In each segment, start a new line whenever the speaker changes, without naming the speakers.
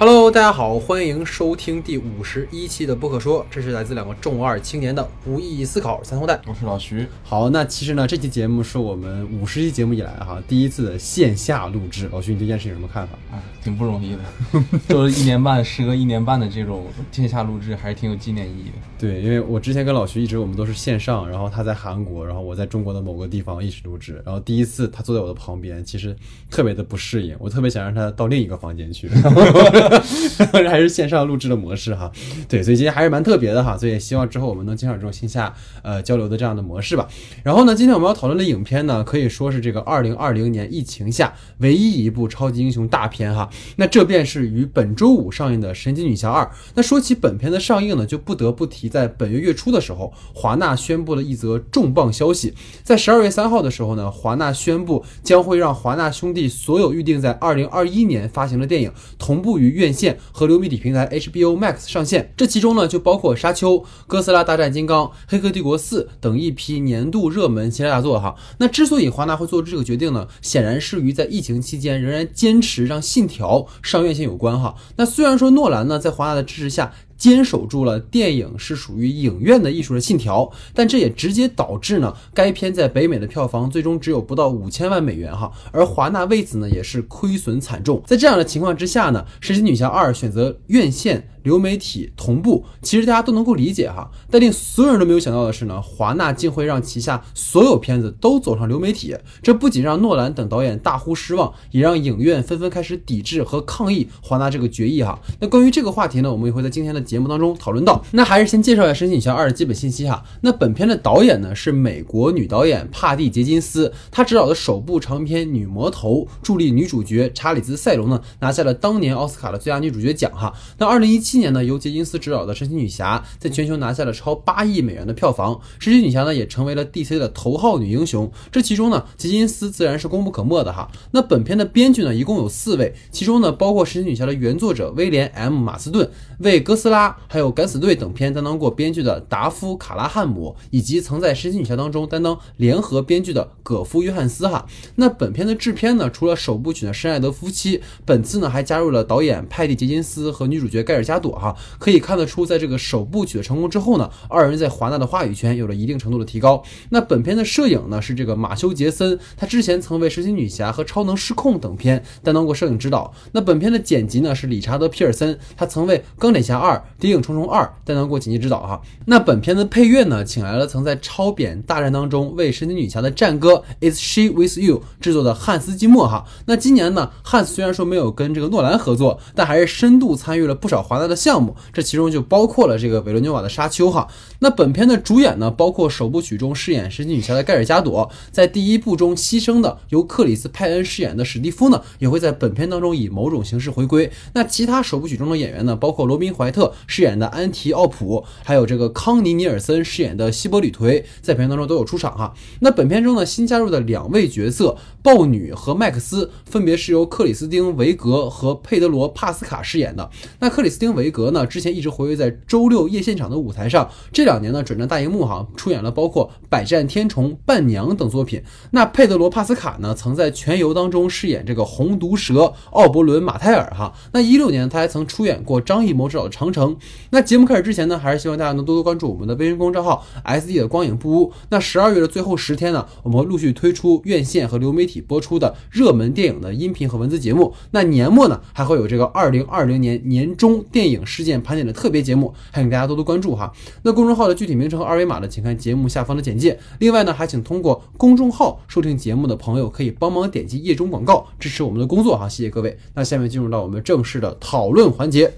Hello，大家好，欢迎收听第五十一期的不可说，这是来自两个重二青年的无意义思考三通带。
我是老徐。
好，那其实呢，这期节目是我们五十期节目以来哈第一次的线下录制。老徐，你对这件事情有什么看法？
啊，挺不容易的，做 了一年半，时隔一年半的这种线下录制，还是挺有纪念意义的。
对，因为我之前跟老徐一直我们都是线上，然后他在韩国，然后我在中国的某个地方一起录制，然后第一次他坐在我的旁边，其实特别的不适应，我特别想让他到另一个房间去。还是线上录制的模式哈，对，所以今天还是蛮特别的哈，所以希望之后我们能经常这种线下呃交流的这样的模式吧。然后呢，今天我们要讨论的影片呢，可以说是这个二零二零年疫情下唯一一部超级英雄大片哈。那这便是于本周五上映的《神奇女侠二》。那说起本片的上映呢，就不得不提在本月月初的时候，华纳宣布了一则重磅消息，在十二月三号的时候呢，华纳宣布将会让华纳兄弟所有预定在二零二一年发行的电影同步于院线和流媒体平台 HBO Max 上线，这其中呢就包括《沙丘》《哥斯拉大战金刚》《黑客帝国四》等一批年度热门系列大作哈。那之所以华纳会做出这个决定呢，显然是与在疫情期间仍然坚持让《信条》上院线有关哈。那虽然说诺兰呢在华纳的支持下。坚守住了电影是属于影院的艺术的信条，但这也直接导致呢，该片在北美的票房最终只有不到五千万美元哈，而华纳为此呢也是亏损惨重。在这样的情况之下呢，神奇女侠二选择院线。流媒体同步，其实大家都能够理解哈。但令所有人都没有想到的是呢，华纳竟会让旗下所有片子都走上流媒体。这不仅让诺兰等导演大呼失望，也让影院纷纷开始抵制和抗议华纳这个决议哈。那关于这个话题呢，我们也会在今天的节目当中讨论到。那还是先介绍一下《神奇女侠二》的基本信息哈。那本片的导演呢是美国女导演帕蒂·杰金斯，她执导的首部长片《女魔头》，助力女主角查理兹·塞隆呢拿下了当年奥斯卡的最佳女主角奖哈。那二零一七今年呢，由杰金斯执导的《神奇女侠》在全球拿下了超八亿美元的票房，神奇女侠呢也成为了 DC 的头号女英雄。这其中呢，杰金斯自然是功不可没的哈。那本片的编剧呢一共有四位，其中呢包括神奇女侠的原作者威廉 ·M· 马斯顿，为哥斯拉还有敢死队等片担当过编剧的达夫·卡拉汉姆，以及曾在神奇女侠当中担当联合编剧的葛夫·约翰斯哈。那本片的制片呢，除了首部曲的深爱德夫妻，本次呢还加入了导演派蒂·杰金斯和女主角盖尔加朵哈。可以看得出，在这个首部曲的成功之后呢，二人在华纳的话语权有了一定程度的提高。那本片的摄影呢是这个马修·杰森，他之前曾为《神奇女侠》和《超能失控》等片担当过摄影指导。那本片的剪辑呢是理查德·皮尔森，他曾为《钢铁侠二》《谍影重重二》担当过剪辑指导哈。那本片的配乐呢，请来了曾在《超扁大战》当中为神奇女侠的战歌《Is She With You》制作的汉斯·季默哈。那今年呢，汉斯虽然说没有跟这个诺兰合作，但还是深度参与了不少华纳的项目。这其中就包括了这个维伦纽瓦的《沙丘》哈。那本片的主演呢，包括首部曲中饰演神奇女侠的盖尔加朵，在第一部中牺牲的由克里斯派恩饰演的史蒂夫呢，也会在本片当中以某种形式回归。那其他首部曲中的演员呢，包括罗宾怀特饰演的安提奥普，还有这个康尼尼尔森饰演的希伯吕颓，在本片当中都有出场哈。那本片中呢，新加入的两位角色豹女和麦克斯，分别是由克里斯汀维格和佩德罗帕斯卡饰演的。那克里斯汀维维格呢，之前一直活跃在周六夜现场的舞台上，这两年呢转战大荧幕哈，出演了包括《百战天虫》《伴娘》等作品。那佩德罗帕斯卡呢，曾在《全游》当中饰演这个红毒蛇奥伯伦马泰尔哈。那一六年他还曾出演过张艺谋执导的《长城》。那节目开始之前呢，还是希望大家能多多关注我们的微信公众号 S D 的光影不污。那十二月的最后十天呢，我们会陆续推出院线和流媒体播出的热门电影的音频和文字节目。那年末呢，还会有这个二零二零年年中电影影事件盘点的特别节目。还请大家多多关注哈。那公众号的具体名称和二维码呢，请看节目下方的简介。另外呢，还请通过公众号收听节目的朋友，可以帮忙点击页中广告，支持我们的工作哈。谢谢各位。那下面进入到我们正式的讨论环节。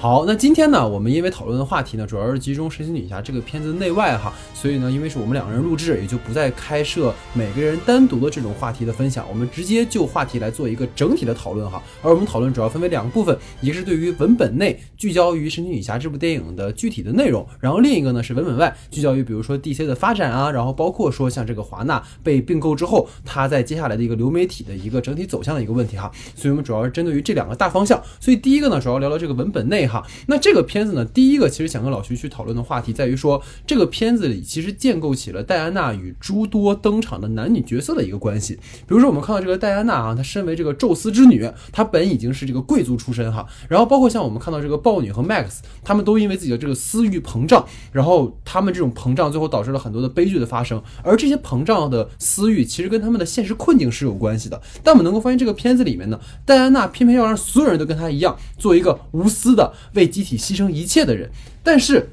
好，那今天呢，我们因为讨论的话题呢，主要是集中《神奇女侠》这个片子内外哈，所以呢，因为是我们两个人录制，也就不再开设每个人单独的这种话题的分享，我们直接就话题来做一个整体的讨论哈。而我们讨论主要分为两个部分，一个是对于文本内聚焦于《神奇女侠》这部电影的具体的内容，然后另一个呢是文本外聚焦于比如说 DC 的发展啊，然后包括说像这个华纳被并购之后，它在接下来的一个流媒体的一个整体走向的一个问题哈。所以我们主要是针对于这两个大方向。所以第一个呢，主要聊聊这个文本内。哈。那这个片子呢，第一个其实想跟老徐去讨论的话题在于说，这个片子里其实建构起了戴安娜与诸多登场的男女角色的一个关系。比如说我们看到这个戴安娜啊，她身为这个宙斯之女，她本已经是这个贵族出身哈。然后包括像我们看到这个豹女和 Max，他们都因为自己的这个私欲膨胀，然后他们这种膨胀最后导致了很多的悲剧的发生。而这些膨胀的私欲其实跟他们的现实困境是有关系的。但我们能够发现这个片子里面呢，戴安娜偏偏要让所有人都跟她一样，做一个无私的为集体牺牲一切的人。但是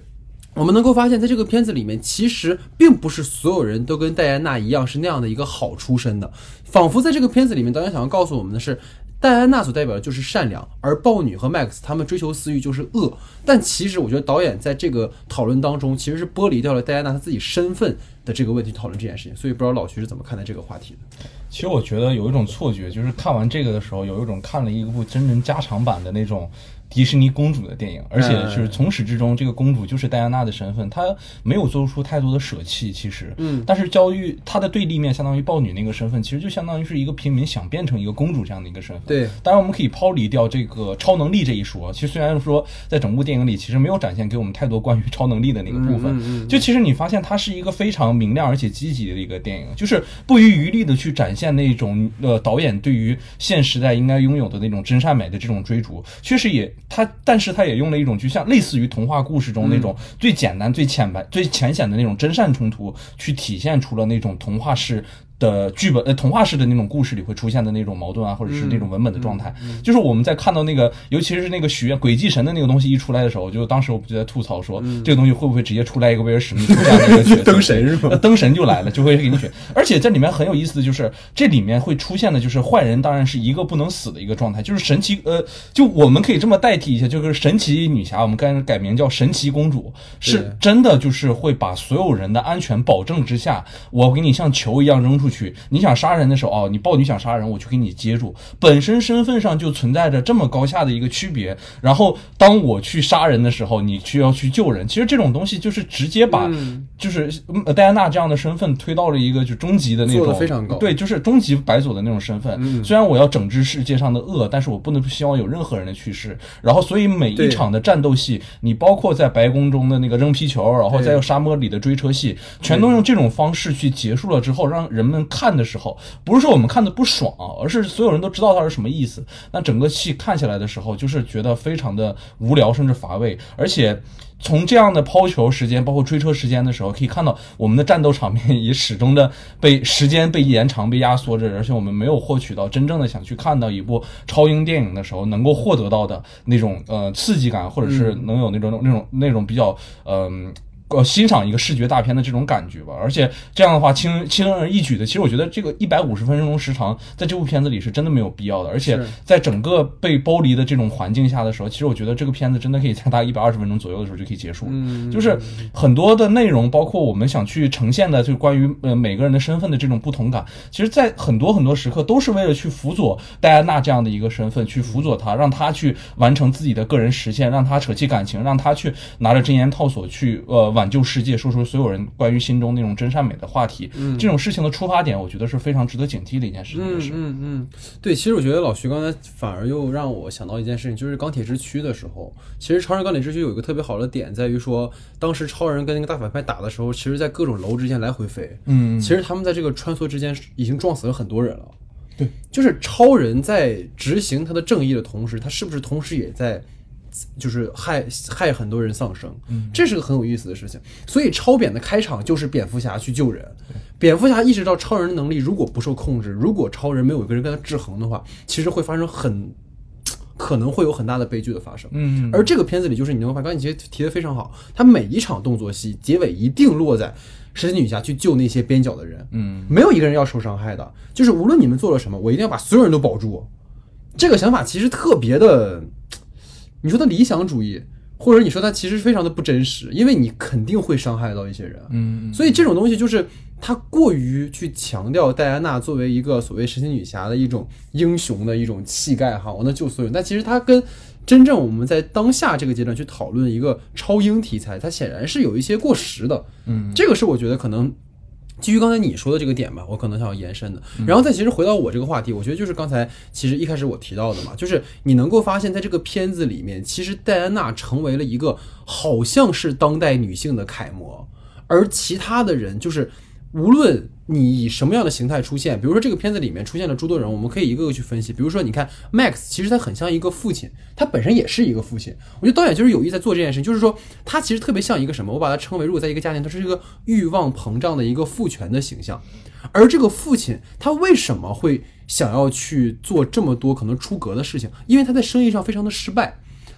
我们能够发现，在这个片子里面，其实并不是所有人都跟戴安娜一样是那样的一个好出身的，仿佛在这个片子里面，导演想要告诉我们的是。戴安娜所代表的就是善良，而豹女和 Max 他们追求私欲就是恶。但其实我觉得导演在这个讨论当中，其实是剥离掉了戴安娜她自己身份的这个问题，讨论这件事情。所以不知道老徐是怎么看待这个话题的？
其实我觉得有一种错觉，就是看完这个的时候，有一种看了一部真人加长版的那种。迪士尼公主的电影，而且就是从始至终，这个公主就是戴安娜的身份，她没有做出太多的舍弃。其实，
嗯，
但是教育她的对立面，相当于豹女那个身份，其实就相当于是一个平民想变成一个公主这样的一个身份。
对，
当然我们可以抛离掉这个超能力这一说。其实虽然说在整部电影里，其实没有展现给我们太多关于超能力的那个部分。就其实你发现它是一个非常明亮而且积极的一个电影，就是不遗余力的去展现那种呃导演对于现时代应该拥有的那种真善美的这种追逐。确实也他，但是。他也用了一种就像类似于童话故事中那种最简单、最浅白、最浅显的那种真善冲突，去体现出了那种童话式。的剧本呃，童话式的那种故事里会出现的那种矛盾啊，或者是那种文本的状态，就是我们在看到那个，尤其是那个许愿鬼祭神的那个东西一出来的时候，就当时我们就在吐槽说，这个东西会不会直接出来一个威尔史密斯这样的一个角色？
灯神是吗？
灯神就来了，就会给你选。而且这里面很有意思的就是，这里面会出现的就是坏人，当然是一个不能死的一个状态，就是神奇呃，就我们可以这么代替一下，就是神奇女侠，我们该改名叫神奇公主，是真的就是会把所有人的安全保证之下，我给你像球一样扔出去，你想杀。人的时候哦，你豹女想杀人，我去给你接住。本身身份上就存在着这么高下的一个区别。然后当我去杀人的时候，你需要去救人。其实这种东西就是直接把，就是戴安娜这样的身份推到了一个就终极的那种
非常高。
对，就是终极白左的那种身份。虽然我要整治世界上的恶，但是我不能不希望有任何人的去世。然后，所以每一场的战斗戏，你包括在白宫中的那个扔皮球，然后再有沙漠里的追车戏，全都用这种方式去结束了之后，让人们看的时候。不是说我们看的不爽，而是所有人都知道它是什么意思。那整个戏看起来的时候，就是觉得非常的无聊，甚至乏味。而且从这样的抛球时间，包括追车时间的时候，可以看到我们的战斗场面也始终的被时间被延长、被压缩着。而且我们没有获取到真正的想去看到一部超英电影的时候能够获得到的那种呃刺激感，或者是能有那种那种那种比较嗯。欣赏一个视觉大片的这种感觉吧，而且这样的话轻轻而易举的，其实我觉得这个一百五十分钟时长，在这部片子里是真的没有必要的。而且在整个被剥离的这种环境下的时候，其实我觉得这个片子真的可以在大概一百二十分钟左右的时候就可以结束。
嗯，
就是很多的内容，包括我们想去呈现的，就关于呃每个人的身份的这种不同感，其实，在很多很多时刻都是为了去辅佐戴安娜这样的一个身份，去辅佐她，让她去完成自己的个人实现，让她扯起感情，让她去拿着真言套索去呃。挽救世界，说出所有人关于心中那种真善美的话题，这种事情的出发点，我觉得是非常值得警惕的一件事情。
嗯嗯嗯，对，其实我觉得老徐刚才反而又让我想到一件事情，就是钢铁之躯的时候，其实超人钢铁之躯有一个特别好的点，在于说，当时超人跟那个大反派打的时候，其实，在各种楼之间来回飞。
嗯，
其实他们在这个穿梭之间已经撞死了很多人了。
对，
就是超人在执行他的正义的同时，他是不是同时也在？就是害害很多人丧生，这是个很有意思的事情。所以超扁的开场就是蝙蝠侠去救人。蝙蝠侠意识到超人的能力如果不受控制，如果超人没有一个人跟他制衡的话，其实会发生很可能会有很大的悲剧的发生。
嗯，
而这个片子里就是你能发现，刚才你提提的非常好，他每一场动作戏结尾一定落在神奇女侠去救那些边角的人。
嗯，
没有一个人要受伤害的，就是无论你们做了什么，我一定要把所有人都保住。这个想法其实特别的。你说他理想主义，或者你说他其实非常的不真实，因为你肯定会伤害到一些人，
嗯，
所以这种东西就是他过于去强调戴安娜作为一个所谓神奇女侠的一种英雄的一种气概哈，我能救所有人，但其实他跟真正我们在当下这个阶段去讨论一个超英题材，它显然是有一些过时的，
嗯，
这个是我觉得可能。基于刚才你说的这个点吧，我可能想要延伸的。然后再其实回到我这个话题，我觉得就是刚才其实一开始我提到的嘛，就是你能够发现在这个片子里面，其实戴安娜成为了一个好像是当代女性的楷模，而其他的人就是无论你以什么样的形态出现，比如说这个片子里面出现了诸多人，我们可以一个个去分析。比如说，你看 Max，其实他很像一个父亲，他本身也是一个父亲。我觉得导演就是有意在做这件事情，就是说他其实特别像一个什么？我把它称为，如果在一个家庭，他是一个欲望膨胀的一个父权的形象。而这个父亲，他为什么会想要去做这么多可能出格的事情？因为他在生意上非常的失败。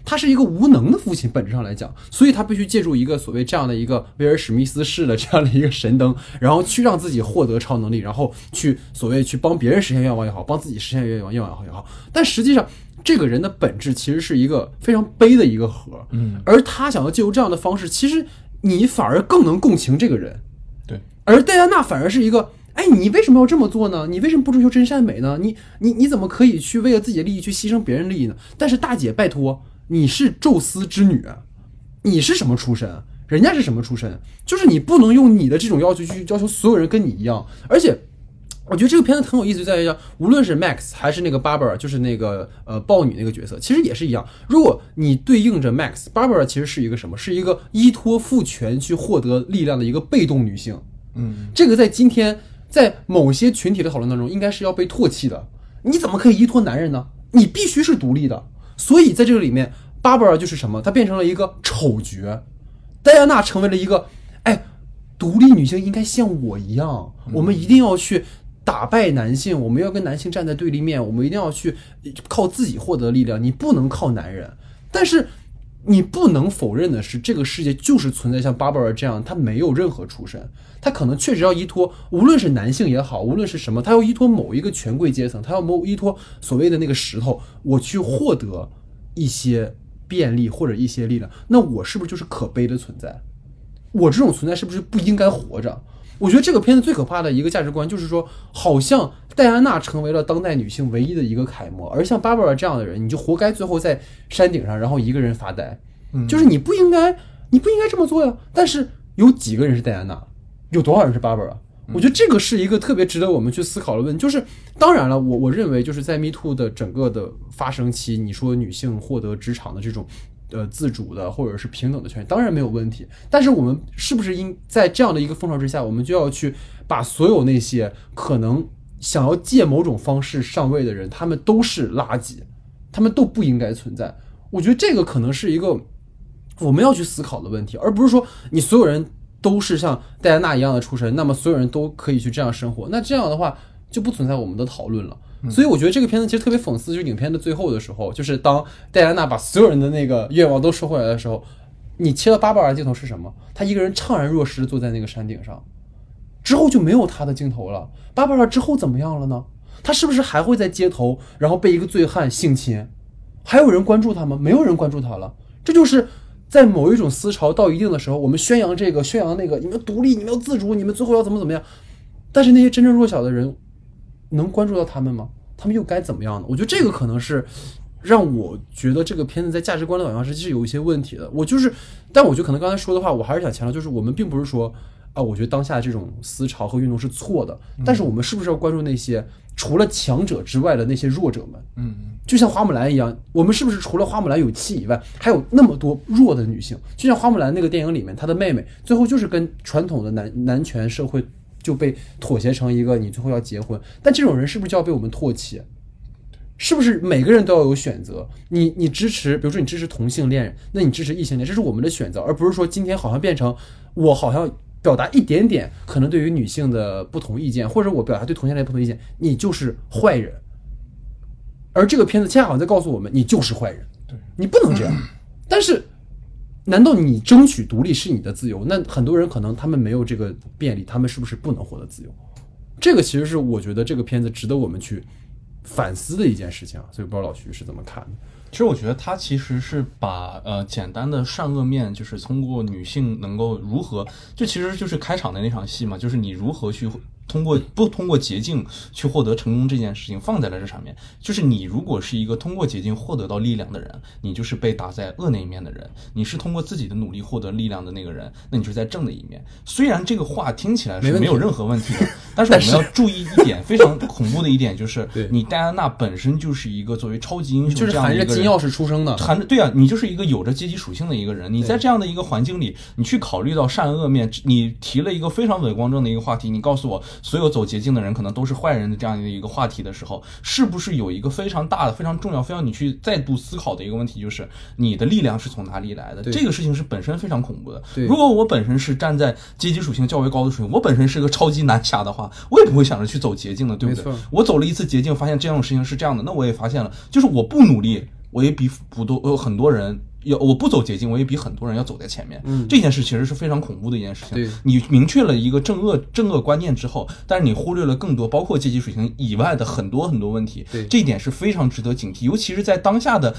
他是一个无能的父亲，本质上来讲，所以他必须借助一个所谓这样的一个威尔史密斯式的这样的一个神灯，然后去让自己获得超能力，然后去所谓去帮别人实现愿望也好，帮自己实现愿望愿望也好。但实际上，这个人的本质其实是一个非常悲的一个核，
嗯，
而他想要借由这样的方式，其实你反而更能共情这个人，
对。
而戴安娜反而是一个，哎，你为什么要这么做呢？你为什么不追求真善美呢？你你你怎么可以去为了自己的利益去牺牲别人利益呢？但是大姐，拜托。你是宙斯之女，你是什么出身？人家是什么出身？就是你不能用你的这种要求去要求所有人跟你一样。而且，我觉得这个片子很有意思，在于无论是 Max 还是那个 Barbara，就是那个呃豹女那个角色，其实也是一样。如果你对应着 Max，Barbara 其实是一个什么？是一个依托父权去获得力量的一个被动女性。
嗯，
这个在今天在某些群体的讨论当中，应该是要被唾弃的。你怎么可以依托男人呢？你必须是独立的。所以在这个里面巴布尔就是什么？她变成了一个丑角，戴安娜成为了一个，哎，独立女性应该像我一样，我们一定要去打败男性，我们要跟男性站在对立面，我们一定要去靠自己获得力量，你不能靠男人。但是你不能否认的是，这个世界就是存在像 Barbara 这样，她没有任何出身，她可能确实要依托，无论是男性也好，无论是什么，她要依托某一个权贵阶层，她要某依托所谓的那个石头，我去获得。一些便利或者一些力量，那我是不是就是可悲的存在？我这种存在是不是不应该活着？我觉得这个片子最可怕的一个价值观就是说，好像戴安娜成为了当代女性唯一的一个楷模，而像 Barbara 这样的人，你就活该最后在山顶上，然后一个人发呆。就是你不应该，你不应该这么做呀。但是有几个人是戴安娜？有多少人是 Barbara？我觉得这个是一个特别值得我们去思考的问题，就是当然了，我我认为就是在 Me Too 的整个的发生期，你说女性获得职场的这种呃自主的或者是平等的权利，当然没有问题。但是我们是不是应在这样的一个风潮之下，我们就要去把所有那些可能想要借某种方式上位的人，他们都是垃圾，他们都不应该存在？我觉得这个可能是一个我们要去思考的问题，而不是说你所有人。都是像戴安娜一样的出身，那么所有人都可以去这样生活，那这样的话就不存在我们的讨论了。所以我觉得这个片子其实特别讽刺，就是影片的最后的时候，就是当戴安娜把所有人的那个愿望都收回来的时候，你切了巴巴尔镜头是什么？他一个人怅然若失坐在那个山顶上，之后就没有他的镜头了。巴巴尔之后怎么样了呢？他是不是还会在街头，然后被一个醉汉性侵？还有人关注他吗？没有人关注他了。这就是。在某一种思潮到一定的时候，我们宣扬这个，宣扬那个，你们独立，你们要自主，你们最后要怎么怎么样？但是那些真正弱小的人，能关注到他们吗？他们又该怎么样呢？我觉得这个可能是让我觉得这个片子在价值观的导向上是有一些问题的。我就是，但我觉得可能刚才说的话，我还是想强调，就是我们并不是说啊，我觉得当下这种思潮和运动是错的，但是我们是不是要关注那些？除了强者之外的那些弱者们，
嗯，
就像花木兰一样，我们是不是除了花木兰有气以外，还有那么多弱的女性？就像花木兰那个电影里面，她的妹妹最后就是跟传统的男男权社会就被妥协成一个，你最后要结婚。但这种人是不是就要被我们唾弃？是不是每个人都要有选择？你你支持，比如说你支持同性恋，那你支持异性恋，这是我们的选择，而不是说今天好像变成我好像。表达一点点可能对于女性的不同意见，或者我表达对同性恋不同意见，你就是坏人。而这个片子恰好在告诉我们，你就是坏人，
对
你不能这样。但是，难道你争取独立是你的自由？那很多人可能他们没有这个便利，他们是不是不能获得自由？这个其实是我觉得这个片子值得我们去反思的一件事情啊。所以不知道老徐是怎么看的。
其实我觉得他其实是把呃简单的善恶面，就是通过女性能够如何，就其实就是开场的那场戏嘛，就是你如何去通过不通过捷径去获得成功这件事情放在了这上面。就是你如果是一个通过捷径获得到力量的人，你就是被打在恶那一面的人；你是通过自己的努力获得力量的那个人，那你就是在正的一面。虽然这个话听起来是没有任何问题的，但是我们要注意一点，非常恐怖的一点就是，你戴安娜本身就是一个作为超级英雄
就是含着金钥匙出生的，
含着对啊，你就是一个有着阶级属性的一个人。你在这样的一个环境里，你去考虑到善恶面，你提了一个非常伪光正的一个话题，你告诉我所有走捷径的人可能都是坏人的这样的一个话题的时候，是不是有一个非常大的、非常重要、非要你去再度思考的一个问题，就是你的力量是从哪里来的？这个事情是本身非常恐怖的。如果我本身是站在阶级属性较为高的水平，我本身是个超级南侠的话，我也不会想着去走捷径的，对不对？我走了一次捷径，发现这种事情是这样的，那我也发现了，就是我不努力，我也比不多呃很多人。要我不走捷径，我也比很多人要走在前面。
嗯
这件事其实是非常恐怖的一件事情。
对
你明确了一个正恶正恶观念之后，但是你忽略了更多包括阶级水平以外的很多很多问题。
对
这一点是非常值得警惕，尤其是在当下的。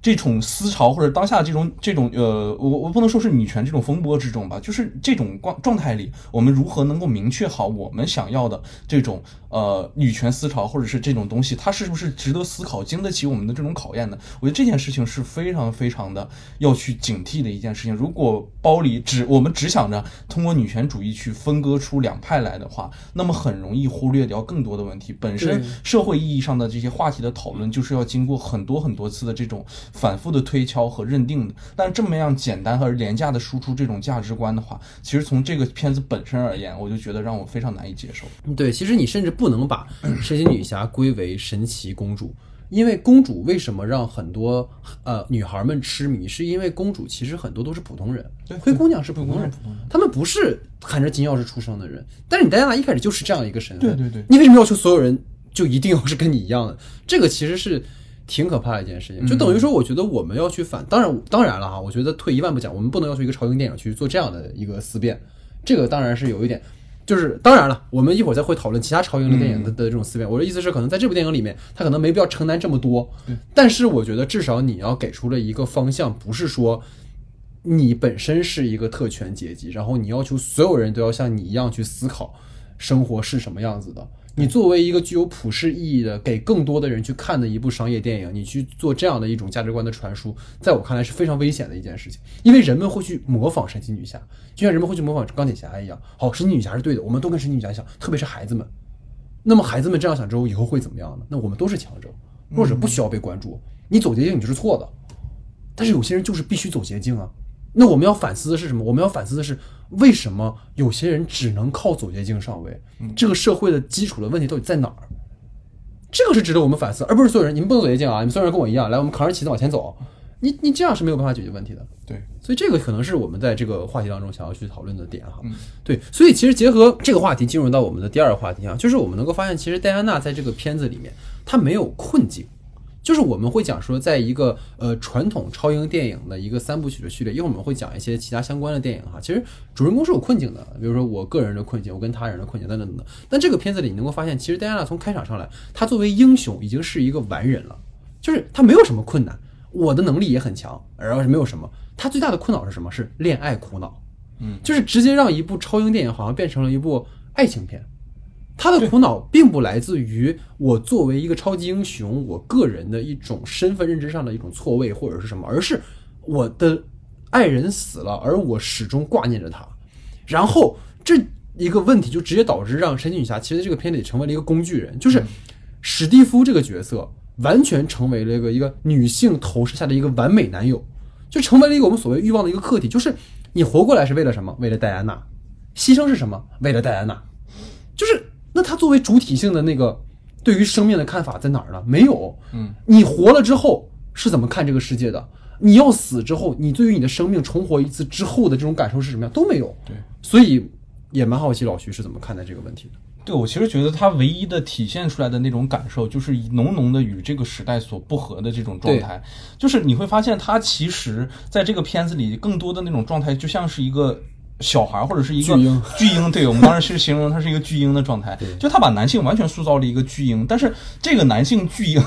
这种思潮或者当下这种这种呃，我我不能说是女权这种风波之中吧，就是这种状状态里，我们如何能够明确好我们想要的这种呃女权思潮或者是这种东西，它是不是值得思考、经得起我们的这种考验的？我觉得这件事情是非常非常的要去警惕的一件事情。如果包里只我们只想着通过女权主义去分割出两派来的话，那么很容易忽略掉更多的问题。本身社会意义上的这些话题的讨论，就是要经过很多很多次的这种反复的推敲和认定的。但这么样简单和廉价的输出这种价值观的话，其实从这个片子本身而言，我就觉得让我非常难以接受。
对，其实你甚至不能把神奇女侠归为神奇公主，因为公主为什么让很多呃女孩们痴迷，是因为公主其实很多都是普通人，灰姑娘是普通人，她们不是含着金钥匙出生的人。但是你戴安娜一开始就是这样一个身份，
对对对
你为什么要求所有人就一定要是跟你一样的？这个其实是。挺可怕的一件事情，就等于说，我觉得我们要去反，当然，当然了哈，我觉得退一万步讲，我们不能要求一个朝英电影去做这样的一个思辨，这个当然是有一点，就是当然了，我们一会儿再会讨论其他超英的电影的的这种思辨。我的意思是，可能在这部电影里面，他可能没必要承担这么多，但是我觉得至少你要给出了一个方向，不是说你本身是一个特权阶级，然后你要求所有人都要像你一样去思考生活是什么样子的。你作为一个具有普世意义的、给更多的人去看的一部商业电影，你去做这样的一种价值观的传输，在我看来是非常危险的一件事情，因为人们会去模仿神奇女侠，就像人们会去模仿钢铁侠一样。好，神奇女侠是对的，我们都跟神奇女侠想，特别是孩子们。那么孩子们这样想之后，以后会怎么样呢？那我们都是强者，弱者不需要被关注。你走捷径，你就是错的。但是有些人就是必须走捷径啊。那我们要反思的是什么？我们要反思的是，为什么有些人只能靠走捷径上位？这个社会的基础的问题到底在哪儿？这个是值得我们反思，而不是所有人你们不能走捷径啊！你们所有人跟我一样，来，我们扛着旗子往前走。你你这样是没有办法解决问题的。
对，
所以这个可能是我们在这个话题当中想要去讨论的点哈。对，所以其实结合这个话题进入到我们的第二个话题啊，就是我们能够发现，其实戴安娜在这个片子里面，她没有困境。就是我们会讲说，在一个呃传统超英电影的一个三部曲的序列，一会儿我们会讲一些其他相关的电影哈。其实主人公是有困境的，比如说我个人的困境，我跟他人的困境等等等等。但这个片子里你能够发现，其实戴安娜从开场上来，她作为英雄已经是一个完人了，就是她没有什么困难，我的能力也很强，然后是没有什么。她最大的困扰是什么？是恋爱苦恼，嗯，就是直接让一部超英电影好像变成了一部爱情片。他的苦恼并不来自于我作为一个超级英雄，我个人的一种身份认知上的一种错位或者是什么，而是我的爱人死了，而我始终挂念着他。然后这一个问题就直接导致让神奇女侠其实这个片里成为了一个工具人，就是史蒂夫这个角色完全成为了一个一个女性投射下的一个完美男友，就成为了一个我们所谓欲望的一个客体，就是你活过来是为了什么？为了戴安娜，牺牲是什么？为了戴安娜，就是。那他作为主体性的那个对于生命的看法在哪儿呢？没有。
嗯，
你活了之后是怎么看这个世界的？你要死之后，你对于你的生命重活一次之后的这种感受是什么样？都没有。
对，
所以也蛮好奇老徐是怎么看待这个问题的。
对我其实觉得他唯一的体现出来的那种感受，就是浓浓的与这个时代所不合的这种状态。就是你会发现，他其实在这个片子里更多的那种状态，就像是一个小孩儿或者是一个
巨婴
巨婴，对我们当时是形容他是一个巨婴的状态，就他把男性完全塑造了一个巨婴，但是这个男性巨婴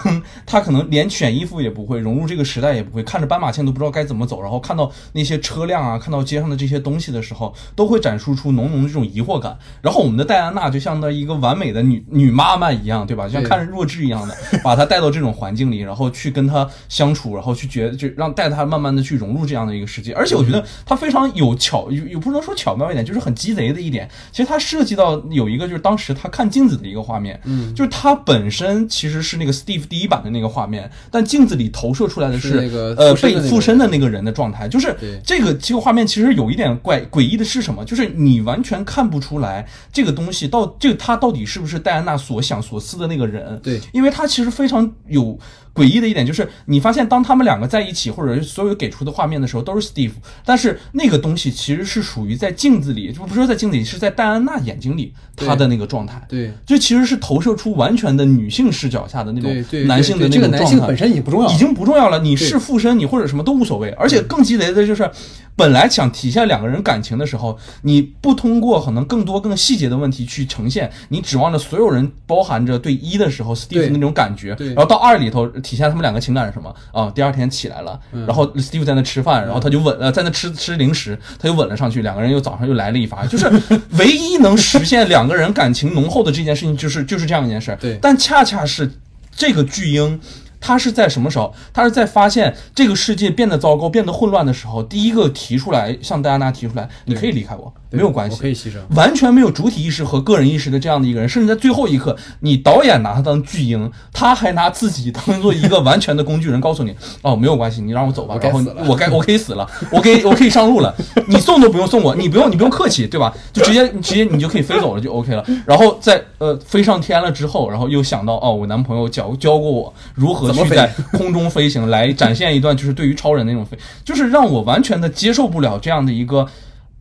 他可能连选衣服也不会，融入这个时代也不会，看着斑马线都不知道该怎么走，然后看到那些车辆啊，看到街上的这些东西的时候，都会展示出浓浓的这种疑惑感。然后我们的戴安娜就像那一个完美的女女妈妈一样，对吧？就像看着弱智一样的，把他带到这种环境里，然后去跟他相处，然后去觉就让带他慢慢的去融入这样的一个世界。而且我觉得他非常有巧，有有不能说巧妙一点，就是很鸡贼的一点。其实它涉及到有一个就是当时他看镜子的一个画面，嗯，就是他本身其实是那个 Steve 第一版的那个画面，但镜子里投射出来的
是
是
那个
呃被
附身的那个
人的状态，就是这个这个画面其实有一点怪诡异的是什么？就是你完全看不出来这个东西到这个他到底是不是戴安娜所想所思的那个人。
对
因为他其实非常有诡异的一点，就是你发现当他们两个在一起，或者是所有给出的画面的时候，都是 Steve，但是那个东西其实是属于在镜子里，就不是说在镜子里，是在戴安娜眼睛里她的那个状态。
对
这其实是投射出完全的女性视角下的那种男性的那种状态。
男性本身已经不重要了，
已经不重要了，你是附身，你或者什么都无所谓。而且更鸡贼的就是，本来想体现两个人感情的时候，你不通过可能更多更细节的问题去呈现，你指望着所有人包含着对一的时候 Steve 那种感觉，然后到二里头体现他们两个情感是什么啊？第二天起来了，
嗯
然后 Steve 在那吃饭，然后他就吻呃在那吃吃零食，他就吻了上去，两个人又早上又来了一发，就是 唯一能实现两个人感情浓厚的这件事情，就是就是这样一件事儿。
对
但恰恰是这个巨婴，他是在什么时候？他是在发现这个世界变得糟糕、变得混乱的时候，第一个提出来，向戴安娜提出来，你可以离开我，
对
没有关系。
可以牺牲。
完全没有主体意识和个人意识的这样的一个人，甚至在最后一刻，你导演拿他当巨婴，他还拿自己当做一个完全的工具人，告诉你，哦，没有关系，你让我走吧，然后
我该
我可以死了，我可以我可以上路了，你送都不用送我，你不用 你不用客气，对吧？就直接直接你就可以飞走了，就 OK 了。然后在呃飞上天了之后，然后又想到，哦，我男朋友教教过我如何去在空中飞行，来展现一段就是对于超人那种飞，就是让我完全的接受不了这样的一个。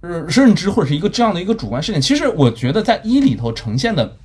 认知或者是一个这样的一个主观事件，其实我觉得在一里头呈现的。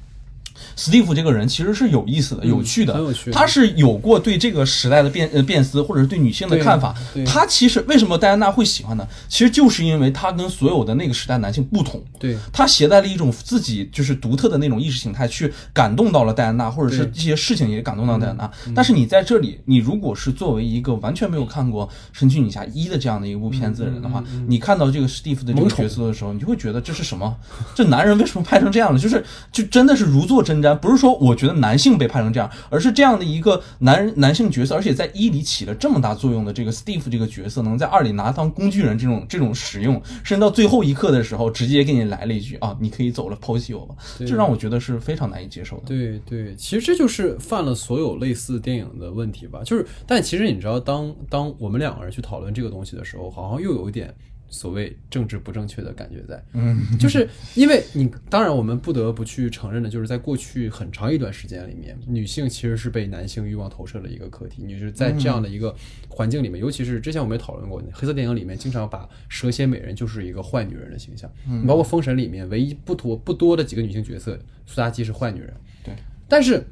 史蒂夫这个人其实是有意思的、有趣的，
嗯很有趣
他是有过对这个时代的变呃变思，或者是对女性的看法。他其实为什么戴安娜会喜欢呢？其实就是因为他跟所有的那个时代男性不同，
对
他携带了一种自己就是独特的那种意识形态，去感动到了戴安娜，或者是
对
一些事情也感动到戴安娜。
嗯
但是你在这里，你如果是作为一个完全没有看过《神奇女侠一》的这样的一部片子的人的话，你看到这个史蒂夫的这个角色的时候，你就会觉得这是什么？这男人为什么拍成这样了？就是就真的是如坐针毡。不是说我觉得男性被拍成这样，而是这样的一个男人男性角色，而且在一里起了这么大作用的这个 Steve 这个角色，能在二里拿当工具人这种这种使用，甚至到最后一刻的时候，直接给你来了一句啊，你可以走了，抛弃我吧。
对
这让我觉得是非常难以接受的。
对对，其实这就是犯了所有类似电影的问题吧。就是，但其实你知道，当当我们两个人去讨论这个东西的时候，好像又有一点所谓政治不正确的感觉在。
嗯，
就是因为你，当然我们不得不去承认的，就是在过去很长一段时间里面，女性其实是被男性欲望投射的一个课题。你是在这样的一个环境里面，尤其是之前我们也讨论过，黑色电影里面经常把蛇蝎美人就是一个坏女人的形象。嗯，包括《封神》里面唯一不多不多的几个女性角色，苏妲己是坏女人。
对，
但是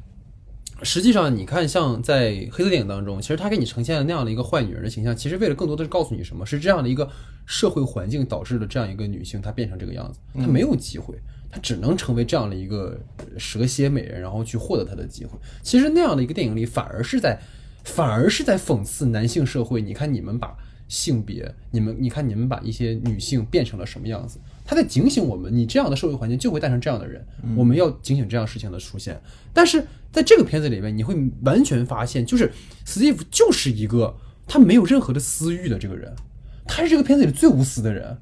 实际上，你看，像在黑色电影当中，其实他给你呈现的那样的一个坏女人的形象，其实为了更多的是告诉你什么？是这样的一个社会环境导致了这样一个女性她变成这个样子，她没有机会，她只能成为这样的一个呃蛇蝎美人，然后去获得她的机会。其实那样的一个电影里，反而是在，反而是在讽刺男性社会。你看你们把性别，你们你看你们把一些女性变成了什么样子？他在警醒我们，你这样的社会环境就会诞生这样的人，我们要警醒这样事情的出现。但是在这个片子里面，你会完全发现，就是 Steve 就是一个他没有任何的私欲的这个人，他是这个片子里最无私的人。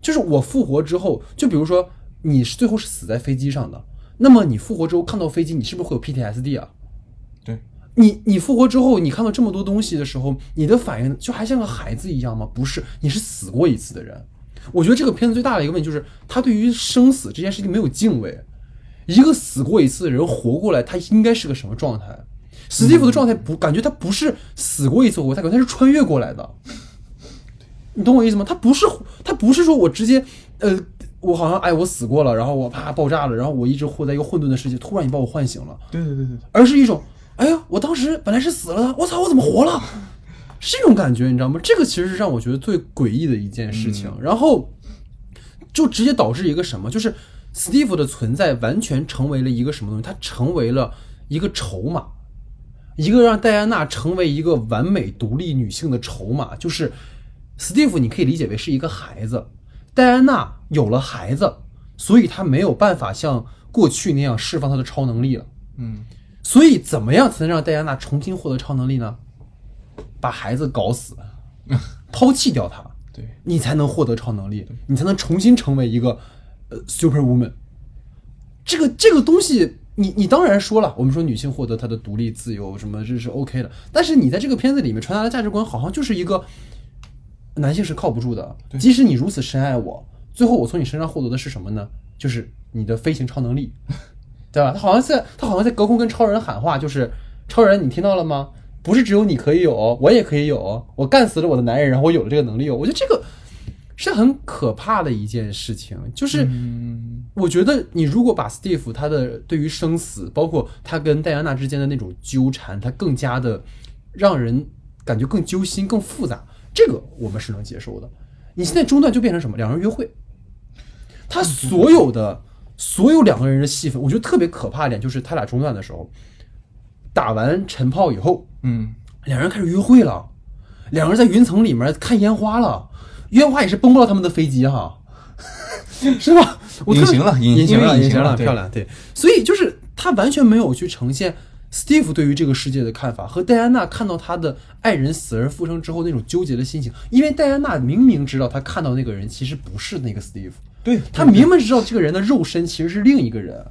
就是我复活之后，就比如说你是最后是死在飞机上的，那么你复活之后看到飞机，你是不是会有 PTSD 啊？
对，
你你复活之后，你看到这么多东西的时候，你的反应就还像个孩子一样吗？不是，你是死过一次的人。我觉得这个片子最大的一个问题就是，他对于生死这件事情没有敬畏。一个死过一次的人活过来，他应该是个什么状态？史蒂夫的状态不感觉他不是死过一次活，他感觉他是穿越过来的。你懂我意思吗？他不是他不是说我直接呃，我好像哎我死过了，然后我啪爆炸了，然后我一直活在一个混沌的世界，突然你把我唤醒了。
对对对对，
而是一种，哎呀，我当时本来是死了的，我操，我怎么活了？是这种感觉，你知道吗？这个其实是让我觉得最诡异的一件事情。然后就直接导致一个什么，就是 Steve 的存在完全成为了一个什么东西？他成为了一个筹码，一个让戴安娜成为一个完美独立女性的筹码。就是 Steve，你可以理解为是一个孩子，戴安娜有了孩子，所以她没有办法像过去那样释放她的超能力了。
嗯，
所以怎么样才能让戴安娜重新获得超能力呢？把孩子搞死，抛弃掉他。
对，
你才能获得超能力，你才能重新成为一个呃 super woman。这个这个东西，你你当然说了，我们说女性获得她的独立自由什么这是 OK 的，但是你在这个片子里面传达的价值观，好像就是一个男性是靠不住的。即使你如此深爱我，最后我从你身上获得的是什么呢？就是你的飞行超能力，对吧？他好像在他好像在隔空跟超人喊话，就是超人，你听到了吗？不是只有你可以有，我也可以有。我干死了我的男人，然后我有了这个能力。我觉得这个是很可怕的一件事情。就是我觉得你如果把 Steve 他的对于生死，包括他跟戴安娜之间的那种纠缠，他更加的让人感觉更揪心、更复杂，这个我们是能接受的。你现在中断就变成什么？两人约会，他所有的所有两个人的戏份，我觉得特别可怕一点，就是他俩中断的时候。打完晨炮以后，
嗯，
两人开始约会了，两人在云层里面看烟花了，烟花也是崩不到他们的飞机哈，是吧？
隐形了，
隐形了，
隐形
了，漂亮。对，所以就是他完全没有去呈现 Steve 对于这个世界的看法和戴安娜看到他的爱人死而复生之后那种纠结的心情，因为戴安娜明明知道他看到那个人其实不是那个 Steve，
对
他明明知道这个人的肉身其实是另一个人。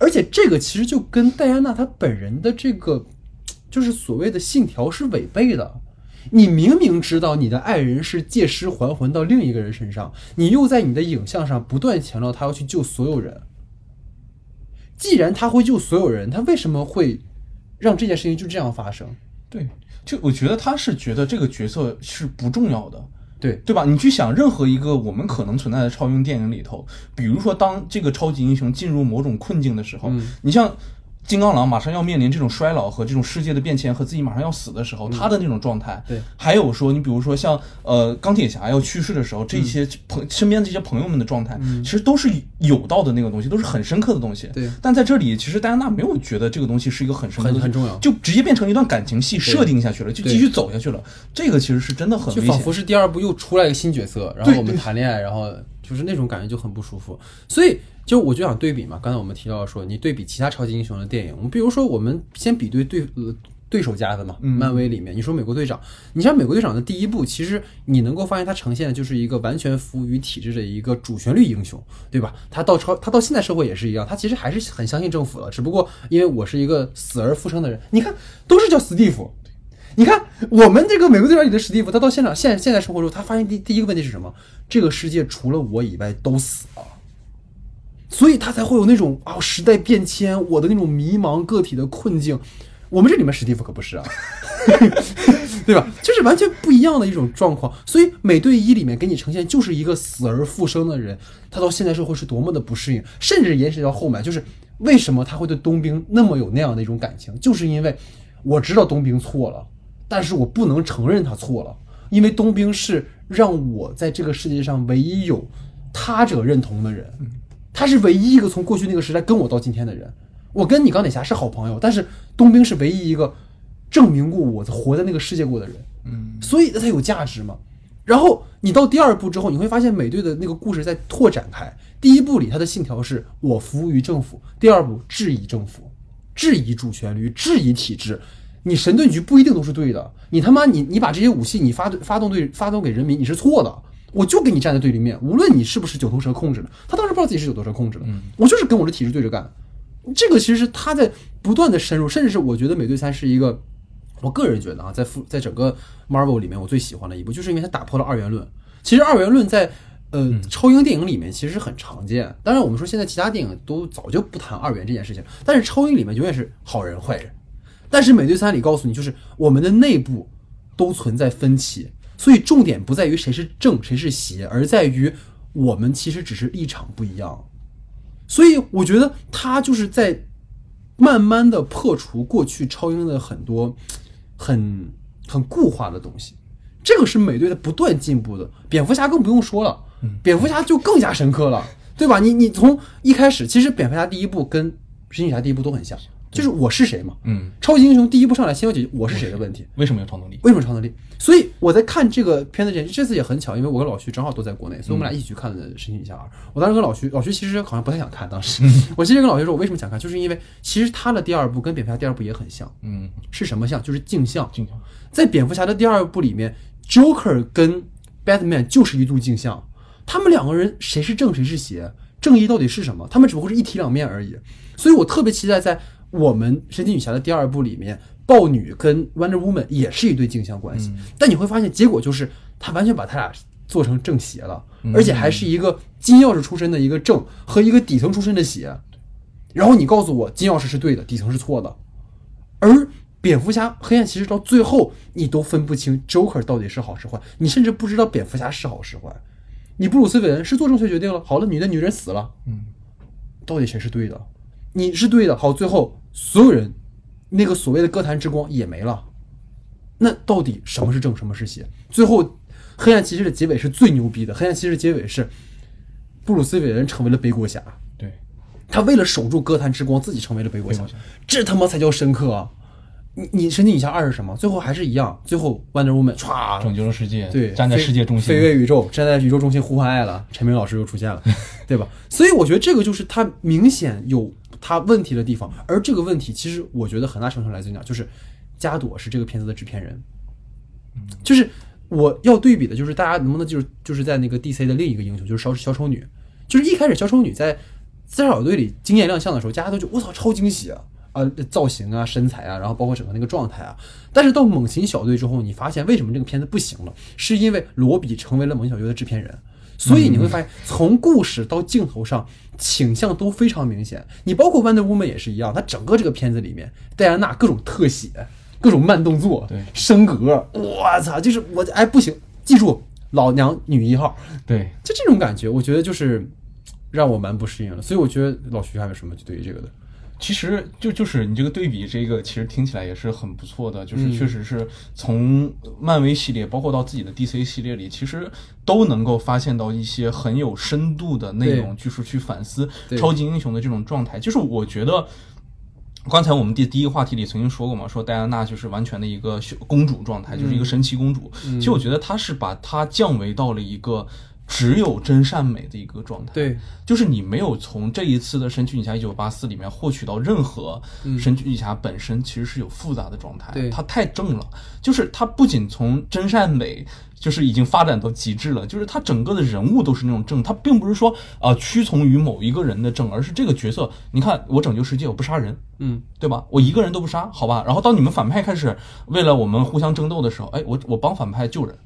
而且这个其实就跟戴安娜她本人的这个，就是所谓的信条是违背的。你明明知道你的爱人是借尸还魂到另一个人身上，你又在你的影像上不断强调他要去救所有人。既然他会救所有人，他为什么会让这件事情就这样发生？
对，就我觉得他是觉得这个角色是不重要的。
对
对吧？你去想任何一个我们可能存在的超英电影里头，比如说当这个超级英雄进入某种困境的时候，你像。金刚狼马上要面临这种衰老和这种世界的变迁，和自己马上要死的时候，他的那种状态。
对，
还有说，你比如说像呃钢铁侠要去世的时候，这些朋身边这些朋友们的状态，其实都是有道的那个东西，都是很深刻的东西。
对，
但在这里，其实戴安娜没有觉得这个东西是一个很深刻、
很重要，
就直接变成一段感情戏设定下去了，就继续走下去了。这个其实是真的很，
就仿佛是第二部又出来一个新角色，然后我们谈恋爱，然后就是那种感觉就很不舒服，所以。就我就想对比嘛，刚才我们提到说，你对比其他超级英雄的电影，我们比如说，我们先比对对呃对手家的嘛，漫威里面，你说美国队长，你像美国队长的第一部，其实你能够发现它呈现的就是一个完全服务于体制的一个主旋律英雄，对吧？他到超他到现在社会也是一样，他其实还是很相信政府的，只不过因为我是一个死而复生的人，你看都是叫史蒂夫，你看我们这个美国队长里的史蒂夫，他到现场现现在生活中，他发现第第一个问题是什么？这个世界除了我以外都死了。所以他才会有那种啊，时代变迁，我的那种迷茫个体的困境。我们这里面史蒂夫可不是啊，对吧？就是完全不一样的一种状况。所以美队一里面给你呈现就是一个死而复生的人，他到现在社会是多么的不适应，甚至延伸到后面，就是为什么他会对冬兵那么有那样的一种感情，就是因为我知道冬兵错了，但是我不能承认他错了，因为冬兵是让我在这个世界上唯一有他者认同的人。他是唯一一个从过去那个时代跟我到今天的人，我跟你钢铁侠是好朋友，但是冬兵是唯一一个证明过我活在那个世界过的人，
嗯，
所以那才有价值嘛。然后你到第二部之后，你会发现美队的那个故事在拓展开。第一部里他的信条是我服务于政府，第二部质疑政府，质疑主旋律，质疑体制。你神盾局不一定都是对的，你他妈你你把这些武器你发发动对发动给人民，你是错的。我就跟你站在对立面，无论你是不是九头蛇控制的，他当时不知道自己是九头蛇控制的，我就是跟我的体制对着干。这个其实是他在不断的深入，甚至是我觉得美队三是一个，我个人觉得啊，在复在整个 Marvel 里面我最喜欢的一部，就是因为它打破了二元论。其实二元论在呃超英电影里面其实很常见，当然我们说现在其他电影都早就不谈二元这件事情，但是超英里面永远是好人坏人。但是美队三里告诉你，就是我们的内部都存在分歧。所以重点不在于谁是正谁是邪，而在于我们其实只是立场不一样。所以我觉得他就是在慢慢的破除过去超英的很多很很固化的东西。这个是美队的不断进步的。蝙蝠侠更不用说了，
嗯
蝙蝠侠就更加深刻了，对吧？你你从一开始，其实蝙蝠侠第一部跟神奇侠第一部都很像，就是我是谁嘛。
嗯，
超级英雄第一部上来先要解决我是谁的问题。
为什么有超能力？
为什么超能力？所以我在看这个片子之前，这次也很巧，因为我跟老徐正好都在国内，所以我们俩一起去看的《神奇女侠二》。我当时跟老徐，老徐其实好像不太想看，当时 我其实跟老徐说，我为什么想看，就是因为其实他的第二部跟蝙蝠侠第二部也很像，
嗯，
是什么像？就是镜像。
镜像。
在蝙蝠侠的第二部里面，Joker 跟 Batman 就是一度镜像，他们两个人谁是正谁是邪，正义到底是什么？他们只不过是一体两面而已。所以我特别期待在我们神奇女侠的第二部里面，豹女跟 Wonder Woman 也是一对镜像关系，但你会发现结果就是他完全把他俩做成正邪了，而且还是一个金钥匙出身的一个正和一个底层出身的邪。然后你告诉我金钥匙是对的，底层是错的，而蝙蝠侠、黑暗骑士到最后你都分不清 Joker 到底是好是坏，你甚至不知道蝙蝠侠是好是坏。你布鲁斯韦恩是做正确决定了，好了，你的女人死了，
嗯，
到底谁是对的？你是对的，好，最后所有人那个所谓的歌坛之光也没了，那到底什么是正，什么是邪？最后黑暗骑士的结尾是最牛逼的，黑暗骑士结尾是布鲁斯韦恩成为了背锅侠，
对，
他为了守住歌坛之光，自己成为了背锅侠这他妈才叫深刻啊！你你神奇女侠二是什么？最后还是一样，最后 Wonder Woman 歘
拯救了世界，
对，
站在世界中心，
飞跃宇宙，站在宇宙中心呼唤爱了。陈明老师又出现了，对吧？所以我觉得这个就是他明显有他问题的地方，而这个问题其实我觉得很大程度上来自于哪，就是加朵是这个片子的制片人，就是我要对比的就是大家能不能就是就是在那个 DC 的另一个英雄就是小小丑女，就是一开始小丑女在自杀小队里惊艳亮相的时候，大家都觉我操超惊喜啊。啊，造型啊，身材啊，然后包括整个那个状态啊，但是到猛禽小队之后，你发现为什么这个片子不行了？是因为罗比成为了猛禽小队的制片人，所以你会发现从故事到镜头上倾向都非常明显。你包括 Wonder Woman 也是一样，它整个这个片子里面，戴安娜各种特写，各种慢动作，
对
升格，我操，就是我哎不行，记住老娘女一号，
对，
就这种感觉，我觉得就是让我蛮不适应的。所以我觉得老徐还有什么对于这个的？
其实就就是你这个对比，这个其实听起来也是很不错的，
嗯
就是确实是从漫威系列，包括到自己的 DC 系列里，其实都能够发现到一些很有深度的内容，就是去反思超级英雄的这种状态。就是我觉得。刚才我们第第一个话题里曾经说过嘛，说戴安娜就是完全的一个公主状态，就是一个神奇公主。其实我觉得她是把她降维到了一个只有真善美的一个状态。
对，
就是你没有从这一次的《神奇女侠一九八四》里面获取到任何神奇女侠本身其实是有复杂的状态，
对
它太正了，就是它不仅从真善美。就是已经发展到极致了，就是他整个的人物都是那种正，他并不是说啊、呃屈从于某一个人的正，而是这个角色，你看我拯救世界，我不杀人，
嗯，
对吧？我一个人都不杀，好吧？然后当你们反派开始为了我们互相争斗的时候，哎，我我帮反派救人，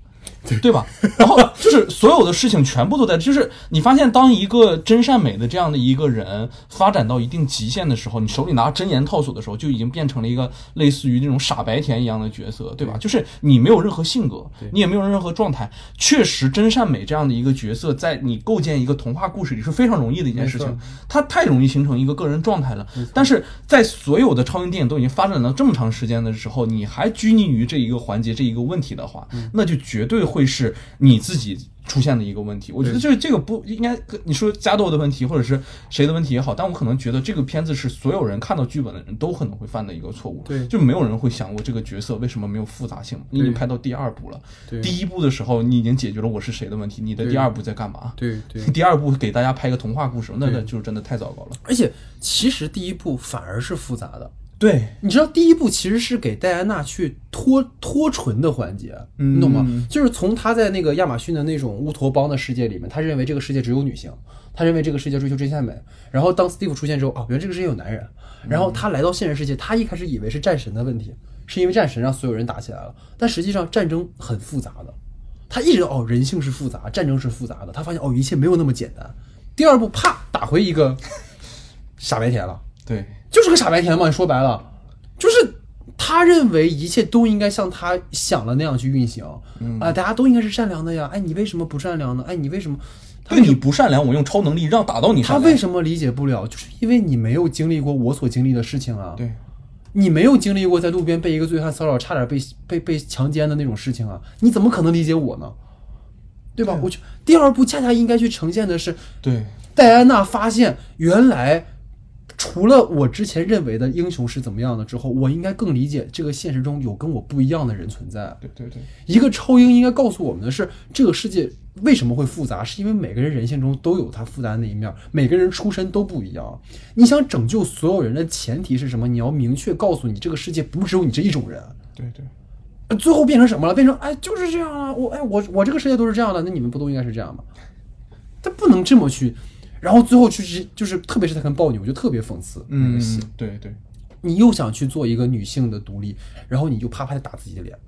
对吧？然后就是所有的事情全部都在，就是你发现，当一个真善美的这样的一个人发展到一定极限的时候，你手里拿真言套索的时候，就已经变成了一个类似于那种傻白甜一样的角色，对吧？就是你没有任何性格，你也没有任何状态。确实，真善美这样的一个角色，在你构建一个童话故事里是非常容易的一件事情，它太容易形成一个个人状态了。但是在所有的超英电影都已经发展到这么长时间的时候，你还拘泥于这一个环节、这一个问题的话，那就绝对会是你自己出现的一个问题。我觉得这这个不应该，你说加豆的问题，或者是谁的问题也好，但我可能觉得这个片子是所有人看到剧本的人都可能会犯的一个错误。
对
就没有人会想过这个角色为什么没有复杂性。你已经拍到第二部了，
对
第一部的时候你已经解决了我是谁的问题，你的第二部在干嘛？
对对。
第二部给大家拍一个童话故事，那
对
那就是真的太糟糕了。
而且其实第一部反而是复杂的，
对，
你知道第一步其实是给戴安娜去脱脱唇的环节，
嗯
你懂吗？就是从她在那个亚马逊的那种乌托邦的世界里面，她认为这个世界只有女性，她认为这个世界追求真善美。然后当 Steve 出现之后，哦，原来这个世界有男人。然后他来到现实世界，他一开始以为是战神的问题，是因为战神让所有人打起来了，但实际上战争很复杂的。他一直哦，人性是复杂，战争是复杂的。他发现哦，一切没有那么简单。第二步啪打回一个傻白甜了。
对，
就是个傻白甜嘛，你说白了，就是他认为一切都应该像他想的那样去运行，啊、大家都应该是善良的呀，哎，你为什么不善良呢？哎，你为什么？他
对你不善良，我用超能力让打到你
他。为什么理解不了？就是因为你没有经历过我所经历的事情啊。
对，
你没有经历过在路边被一个醉汉骚扰，差点被被被强奸的那种事情啊，你怎么可能理解我呢？对吧？我就第二部恰恰应该去呈现的是，
对，
戴安娜发现原来除了我之前认为的英雄是怎么样的之后，我应该更理解这个现实中有跟我不一样的人存在。
对对对，
一个超英应该告诉我们的是，这个世界为什么会复杂，是因为每个人人性中都有他复杂的那一面，每个人出身都不一样。你想拯救所有人的前提是什么？你要明确告诉你，这个世界不只有你这一种人。
对对，
呃最后变成什么了？变成哎，就是这样啊！我哎，我我这个世界都是这样的，那你们不都应该是这样吗？他不能这么去，然后最后去是就是，特别是他跟豹女，我觉得特别讽刺那个戏。
嗯，对对，
你又想去做一个女性的独立，然后你就啪啪的打自己的脸，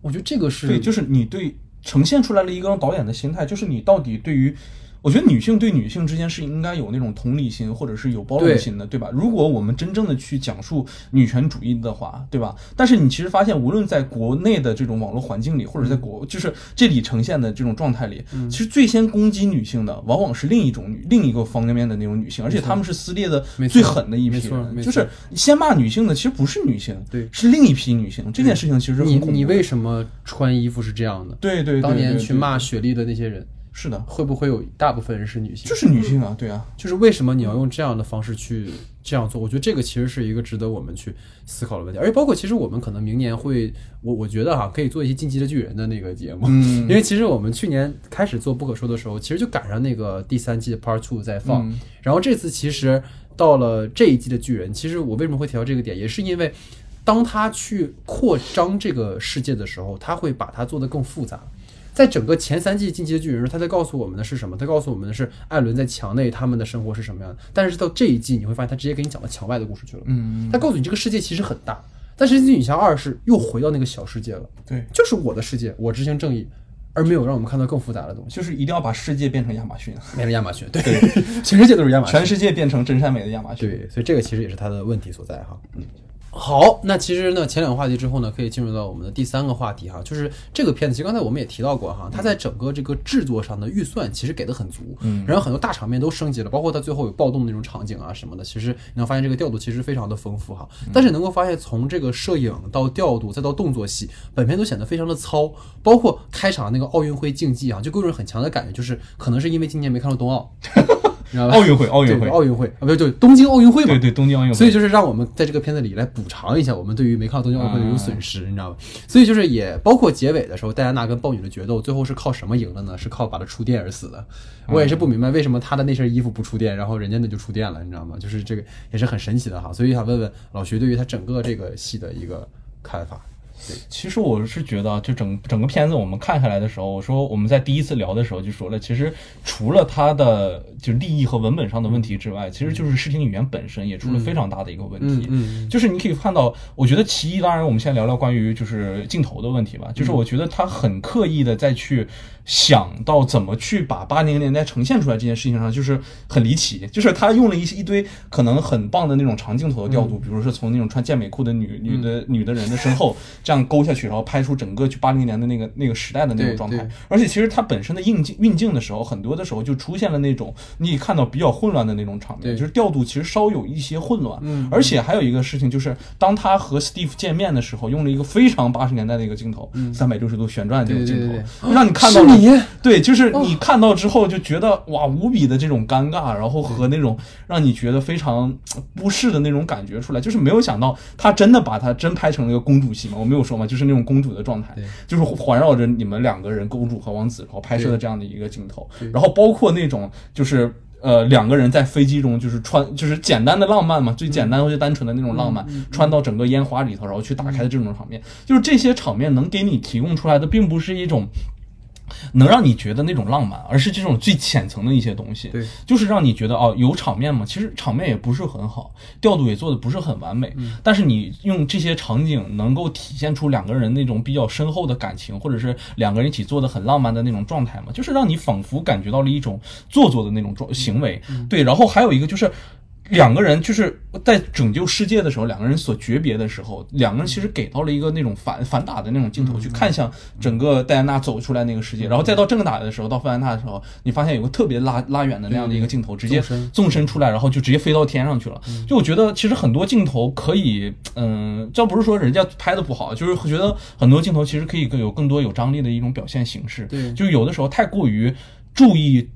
我觉得这个是
对，就是你对呈现出来了一个导演的心态，就是你到底对于。我觉得女性对女性之间是应该有那种同理心，或者是有包容心的，对吧？如果我们真正的去讲述女权主义的话，对吧？但是你其实发现，无论在国内的这种网络环境里，或者在国，就是这里呈现的这种状态里，其实最先攻击女性的，往往是另一种女、另一个方面的那种女性，而且她们是撕裂的最狠的一批就是先骂女性的，其实不是女性，
对
是另一批女性。这件事情其实
你
很恐怖的
你为什么穿衣服是这样的？
对对对
当年去骂雪莉的那些人，
是的，
会不会有大部分人是女性？
就是女性啊，对啊。
就是为什么你要用这样的方式去这样做？我觉得这个其实是一个值得我们去思考的问题，而且包括其实我们可能明年会，我我觉得哈可以做一些《进击的巨人》的那个节目，
嗯
因为其实我们去年开始做不可说的时候，其实就赶上那个第三季的 Part Two 在放，
嗯
然后这次其实到了这一季的巨人，其实我为什么会提到这个点，也是因为当他去扩张这个世界的时候，他会把它做得更复杂。在整个前三季《进击的巨人》中，他在告诉我们的是什么？他告诉我们的是艾伦在墙内他们的生活是什么样的。但是到这一季，你会发现他直接给你讲到墙外的故事去了。
嗯，
他告诉你这个世界其实很大，但是《神奇女侠二》是又回到那个小世界了，
对，
就是我的世界，我执行正义，而没有让我们看到更复杂的东西。
就是一定要把世界变成亚马逊，
变成亚马逊，对，全世界都是亚马逊，
全世界变成真善美的亚马逊。
对，所以这个其实也是他的问题所在哈。嗯，好，那其实呢，前两个话题之后呢，可以进入到我们的第三个话题哈，就是这个片子，其实刚才我们也提到过哈，它在整个这个制作上的预算其实给的很足，嗯，然后很多大场面都升级了，包括它最后有暴动的那种场景啊什么的，其实你能发现这个调度其实非常的丰富哈，但是能够发现从这个摄影到调度再到动作戏，本片都显得非常的糙，包括开场那个奥运会竞技啊，就给我一种很强的感觉，就是可能是因为今年没看到冬奥，你知道吧？
奥运会，奥运会，
奥运会啊，不对对，东京奥运会嘛，
对对，东京奥运会。
所以就是让我们在这个片子里来补偿一下我们对于没看到东京奥运会的这种损失，你知道吧？所以就是也包括结尾的时候，戴安娜跟豹女的决斗，最后是靠什么赢的呢？是靠把她触电而死的。我也是不明白为什么她的那身衣服不触电，然后人家那就触电了，你知道吗？就是这个也是很神奇的哈。所以想问问老徐对于他整个这个戏的一个看法。
其实我是觉得啊，就整整个片子我们看下来的时候，我说我们在第一次聊的时候就说了，其实除了它的就是利益和文本上的问题之外，其实就是视听语言本身也出了非常大的一个问题。
嗯
就是你可以看到，我觉得其一，当然我们先聊聊关于就是镜头的问题吧。就是我觉得他很刻意的再去想到怎么去把八零年代呈现出来这件事情上，就是很离奇。就是他用了一些一堆可能很棒的那种长镜头的调度，比如说从那种穿健美裤的女女的女的人的身后这样勾下去，然后拍出整个就八零年的那个那个时代的那种状态。而且其实它本身的运镜运镜的时候，很多的时候就出现了那种你看到比较混乱的那种场面，就是调度其实稍有一些混乱。嗯，而且还有一个事情就是，当他和 Steve 见面的时候，用了一个非常八十年代的一个镜头，三百六十度旋转的这种镜头，让你看到了
是你？
对，就是你看到之后就觉得哇，无比的这种尴尬，然后和那种让你觉得非常不适的那种感觉出来，就是没有想到他真的把它真拍成了一个公主戏嘛，我没有说嘛，就是那种公主的状态，就是环绕着你们两个人，公主和王子，然后拍摄的这样的一个镜头，然后包括那种就是。呃，两个人在飞机中就是穿，就是简单的浪漫嘛，最简单或者单纯的那种浪漫，穿到整个烟花里头，然后去打开的这种场面，就是这些场面能给你提供出来的，并不是一种能让你觉得那种浪漫，而是这种最浅层的一些东西。
对，
就是让你觉得哦，有场面嘛，其实场面也不是很好，调度也做的不是很完美，但是你用这些场景能够体现出两个人那种比较深厚的感情，或者是两个人一起做的很浪漫的那种状态嘛，就是让你仿佛感觉到了一种做作的那种状行为。对，然后还有一个就是。两个人就是在拯救世界的时候，两个人所诀别的时候，两个人其实给到了一个那种反反打的那种镜头，去看向整个戴安娜走出来那个世界，然后再到正打的时候，到范安娜的时候，你发现有个特别拉拉远的那样的一个镜头，直接
纵
身出来，然后就直接飞到天上去了。就我觉得其实很多镜头可以，嗯，倒不是说人家拍的不好，就是觉得很多镜头其实可以更有更多有张力的一种表现形式。
对
就有的时候太过于注意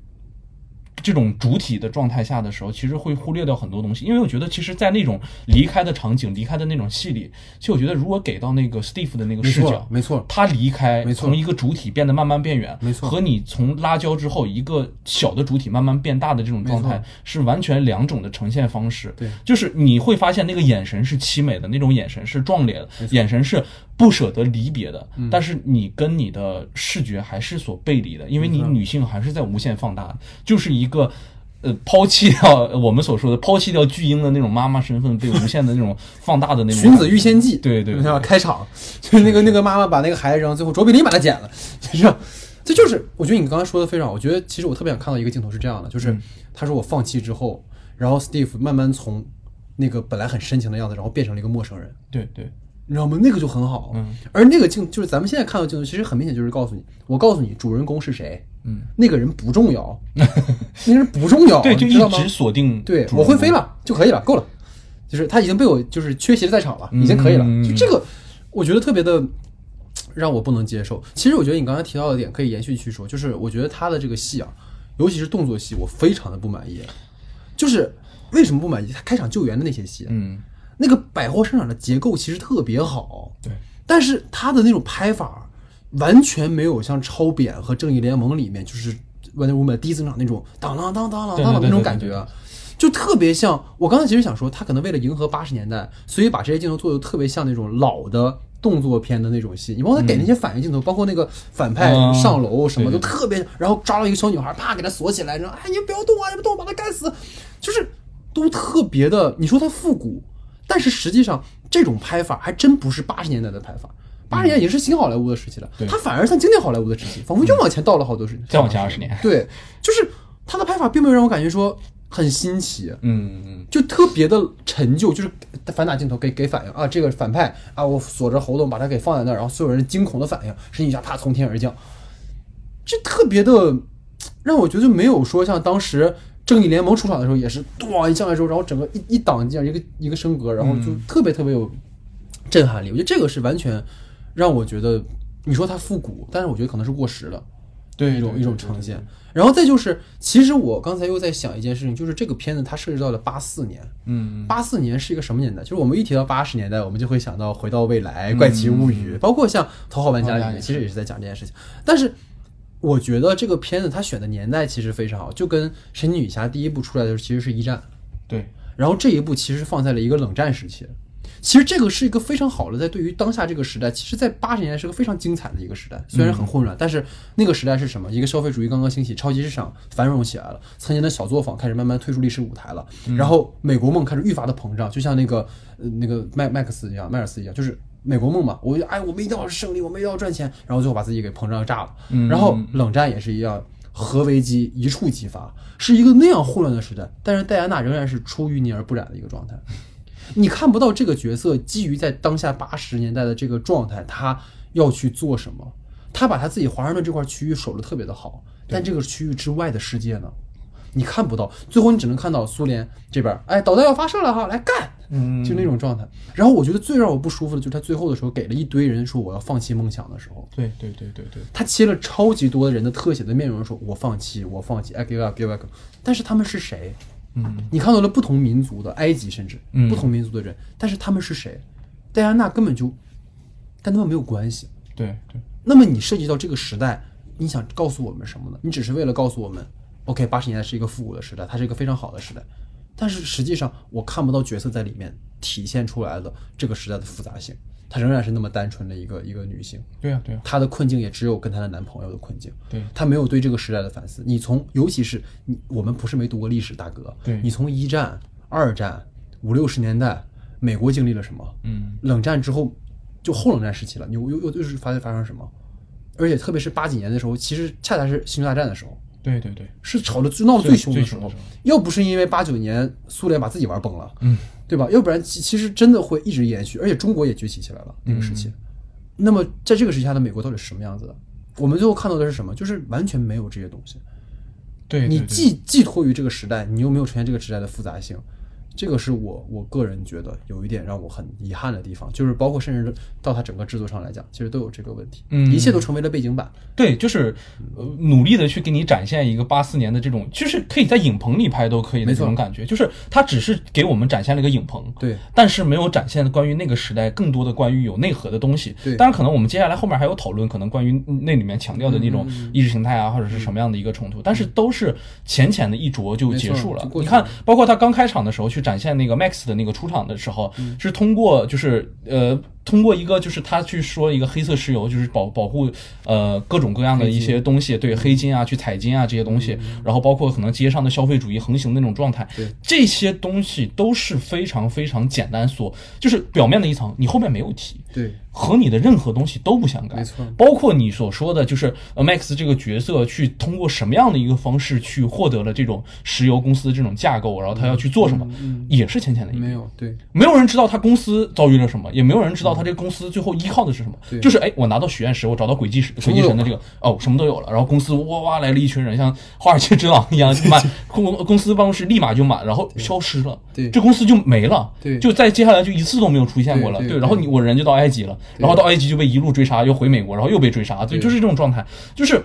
这种主体的状态下的时候，其实会忽略掉很多东西。因为我觉得，其实，在那种离开的场景、离开的那种戏里，其实我觉得，如果给到那个 Steve 的那个视角，
没错
他离开，
没错
从一个主体变得慢慢变远，
没错
和你从拉焦之后一个小的主体慢慢变大的这种状态，是完全两种的呈现方式。
对
就是你会发现那个眼神是凄美的，那种眼神是壮烈的，眼神是不舍得离别的，
嗯。
但是你跟你的视觉还是所背离的，因为你女性还是在无限放大，就是一个。呃，抛弃掉我们所说的抛弃掉巨婴的那种妈妈身份，被无限的那种放大的那种
荀子遇仙记，
对对
开场。就是那个那个妈妈把那个孩子扔，最后卓别林把他捡了，就是这就是我觉得你刚才说的非常好，我觉得其实我特别想看到一个镜头是这样的，就是他说我放弃之后，然后 Steve 慢慢从那个本来很深情的样子，然后变成了一个陌生人，
对对
你知道吗？那个就很好，
嗯，
而那个镜就是咱们现在看到的镜头，其实很明显就是告诉你，我告诉你主人公是谁，
嗯，
那个人不重要，那个人不重要，
对，就一直锁定
对我会飞，了就可以了，够了。就是他已经被我就是缺席了在场了，已经可以了。
嗯
就这个，我觉得特别的让我不能接受。其实我觉得你刚才提到的点可以延续去说，就是我觉得他的这个戏啊，尤其是动作戏，我非常的不满意。就是为什么不满意？他开场救援的那些戏，
嗯，
那个百货商场的结构其实特别好，
对，
但是他的那种拍法完全没有像超扁和正义联盟里面就是《Wonder Woman》第一登场那种当当当当当当的那种感觉，就特别像。我刚才其实想说，他可能为了迎合八十年代，所以把这些镜头做的特别像那种老的。动作片的那种戏，你包括他给那些反应镜头，包括那个反派
嗯
上楼什么，都特别，然后抓到一个小女孩，啪给她锁起来，然后哎你不要动啊，你不动把她干死，就是都特别的。你说它复古，但是实际上这种拍法还真不是八十年代的拍法，八十年代已经是新好莱坞的时期了，
对。
它反而像经典好莱坞的时期，仿佛又往前倒了好多时间，
再往前二十年。
对，就是它的拍法并没有让我感觉说很新奇，
嗯嗯，
就特别的陈旧，就是反打镜头给给反应啊，这个反派啊，我锁着喉咙把他给放在那儿，然后所有人惊恐的反应，身体一下啪从天而降，这特别的让我觉得没有说像当时正义联盟出场的时候也是咣一上来之后，然后整个一一挡这样一个一个升格，然后就特别特别有震撼力。我觉得这个是完全让我觉得，你说它复古，但是我觉得可能是过时了。
对
一种一种呈现。然后再就是，其实我刚才又在想一件事情，就是这个片子它涉及到了八四年。
嗯
八四年是一个什么年代？就是我们一提到八十年代，我们就会想到《回到未来》怪奇物语》，包括像《头号玩家》里面，其实也是在讲这件事情。但是我觉得这个片子它选的年代其实非常好，就跟《神奇女侠》第一部出来的时候其实是一战，
对，
然后这一部其实放在了一个冷战时期。其实这个是一个非常好的，在对于当下这个时代，其实，在八十年代是个非常精彩的一个时代，虽然很混乱，但是那个时代是什么？一个消费主义刚刚兴起，超级市场繁荣起来了，曾经的小作坊开始慢慢退出历史舞台了，然后美国梦开始愈发的膨胀，就像那个呃那个麦麦克斯一样，迈尔斯一样，就是美国梦嘛，我就哎我们一定要胜利，我们一定要赚钱，然后最后把自己给膨胀炸了，然后冷战也是一样。核危机一触即发，是一个那样混乱的时代，但是戴安娜仍然是出淤泥而不染的一个状态。你看不到这个角色基于在当下八十年代的这个状态，他要去做什么？他把他自己华盛顿这块区域守得特别的好，但这个区域之外的世界呢，你看不到。最后你只能看到苏联这边，哎，导弹要发射了哈，来干，
嗯
就那种状态。然后我觉得最让我不舒服的就是他最后的时候给了一堆人说我要放弃梦想的时候，
对对对对对，
他切了超级多的人的特写的面容，说我放弃，我放弃，I give up，give up。但是他们是谁？
嗯，
你看到了不同民族的埃及，甚至
嗯
不同民族的人，但是他们是谁？戴安娜根本就跟他们没有关系。
对对，
那么你涉及到这个时代，你想告诉我们什么呢？你只是为了告诉我们，OK，八十年代是一个复古的时代，它是一个非常好的时代，但是实际上我看不到角色在里面体现出来的这个时代的复杂性，她仍然是那么单纯的一个一个女性。
对呀对呀，
她的困境也只有跟她的男朋友的困境，
对
她没有对这个时代的反思。你从，尤其是你，我们不是没读过历史，大哥，
对
你从一战、二战、五六十年代，美国经历了什么？
嗯
冷战之后，就后冷战时期了，你又又又又是发发生什么？而且特别是八几年的时候，其实恰恰是星球大战的时候，
对对对，
是吵得最闹得最凶的时候
最最凶的时候。
要不是因为八九年苏联把自己玩崩了，嗯，对吧？要不然其其实真的会一直延续，而且中国也崛起起来了那个时期。那么在这个时期下的美国到底是什么样子的？我们最后看到的是什么？就是完全没有这些东西。
对，
你既寄托于这个时代，你又没有呈现这个时代的复杂性，这个是我我个人觉得有一点让我很遗憾的地方，就是包括甚至到它整个制作上来讲，其实都有这个问题，
嗯。
一切都成为了背景板，
对，就是呃努力的去给你展现一个八四年的这种，就是可以在影棚里拍都可以的
没错
这种感觉，就是它只是给我们展现了一个影棚，
对，
但是没有展现关于那个时代更多的关于有内核的东西。
对。
当然可能我们接下来后面还有讨论，可能关于那里面强调的那种
嗯
意识形态啊，或者是什么样的一个冲突，但是都是浅浅的一着就结束了你看，包括他刚开场的时候去展现那个 Max 的那个出场的时候，
嗯
是通过就是呃。通过一个就是他去说一个黑色石油，就是保保护呃各种各样的一些东西，对黑金啊、去采金啊这些东西，然后包括可能街上的消费主义横行的那种状态。
对，
这些东西都是非常非常简单所，就是表面的一层，你后面没有提，
对，
和你的任何东西都不相干。
没错。
包括你所说的，就是呃 Max 这个角色去通过什么样的一个方式去获得了这种石油公司的这种架构，然后他要去做什么，也是浅浅的
没有，对，
没有人知道他公司遭遇了什么，也没有人知道他这个公司最后依靠的是什么。就是哎，我拿到许愿石，我找到轨迹石、轨迹神的这个哦，什么都有了。然后公司哇哇来了一群人，像华尔街之狼一样满公公司办公室立马就满，然后消失了。
对
这公司就没了。
对
就在接下来就一次都没有出现过了。
对对
然后你我人就到埃及了，然后到埃及就被一路追杀，又回美国，然后又被追杀，对，
对
就是这种状态，就是。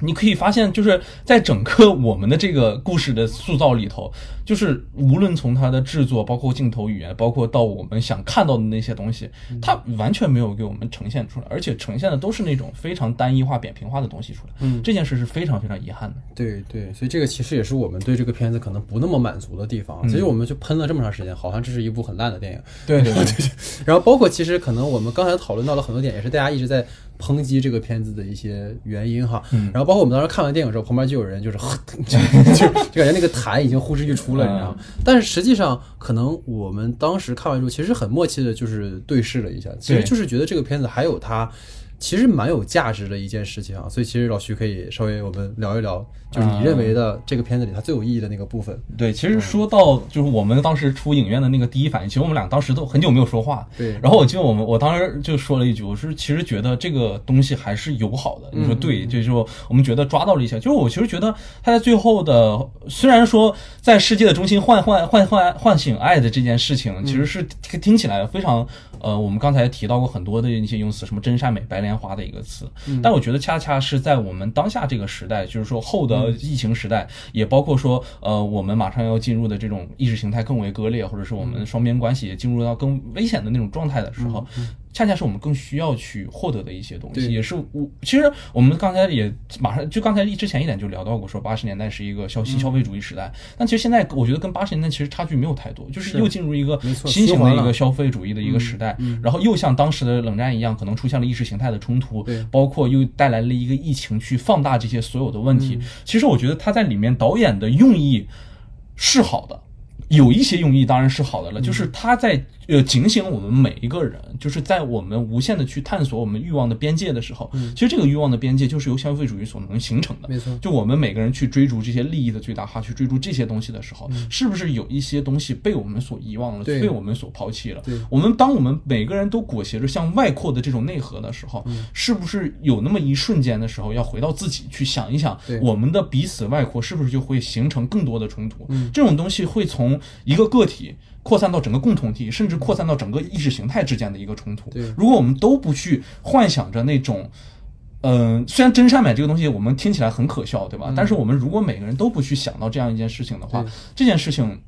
你可以发现，就是在整个我们的这个故事的塑造里头，就是无论从它的制作，包括镜头语言，包括到我们想看到的那些东西，它完全没有给我们呈现出来，而且呈现的都是那种非常单一化、扁平化的东西出来。嗯，这件事是非常非常遗憾的。
对对，所以这个其实也是我们对这个片子可能不那么满足的地方。其实我们就喷了这么长时间，好像这是一部很烂的电影。
对对对，
然后包括其实可能我们刚才讨论到了很多点，也是大家一直在抨击这个片子的一些原因哈。然后包括我们当时看完电影之后，旁边就有人就是 就就就感觉那个痰已经呼之欲出了，你知道吗？但是实际上，可能我们当时看完之后，其实很默契的，就是对视了一下，其实就是觉得这个片子还有它。其实蛮有价值的一件事情啊，所以其实老徐可以稍微我们聊一聊，就是你认为的这个片子里它最有意义的那个部分。
对，其实说到就是我们当时出影院的那个第一反应，其实我们俩当时都很久没有说话。
对
然后我记得我们我当时就说了一句，我是其实觉得这个东西还是友好的。你说对，就是说我们觉得抓到了一些，就是我其实觉得他在最后的，虽然说在世界的中心唤唤唤唤唤醒爱的这件事情，其实是听听起来非常呃，我们刚才提到过很多的一些用词，什么真善美、白莲花的一个词，但我觉得恰恰是在我们当下这个时代，就是说后的疫情时代，也包括说呃，我们马上要进入的这种意识形态更为割裂，或者是我们双边关系也进入到更危险的那种状态的时候，恰恰是我们更需要去获得的一些东西，也是我其实我们刚才也马上就刚才之前一点就聊到过，说八十年代是一个消新消费主义时代，但其实现在我觉得跟八十年代其实差距没有太多，就是
是
又进入一个新型的一个消费主义的一个时代，然后又像当时的冷战一样，可能出现了意识形态的冲突，包括又带来了一个疫情去放大这些所有的问题。其实我觉得他在里面导演的用意是好的。有一些用意当然是好的了，就是他在呃警醒我们每一个人，就是在我们无限的去探索我们欲望的边界的时候，其实这个欲望的边界就是由消费主义所能形成的。
没错
就我们每个人去追逐这些利益的最大化，去追逐这些东西的时候，是不是有一些东西被我们所遗忘了，
对
被我们所抛弃了
对？
我们当我们每个人都裹挟着向外扩的这种内核的时候，是不是有那么一瞬间的时候，要回到自己去想一想，我们的彼此外扩是不是就会形成更多的冲突？这种东西会从一个个体。扩散到整个共同体，甚至扩散到整个意识形态之间的一个冲突。
对
如果我们都不去幻想着那种，嗯、虽然真善美这个东西我们听起来很可笑，对吧？但是我们如果每个人都不去想到这样一件事情的话，这件事情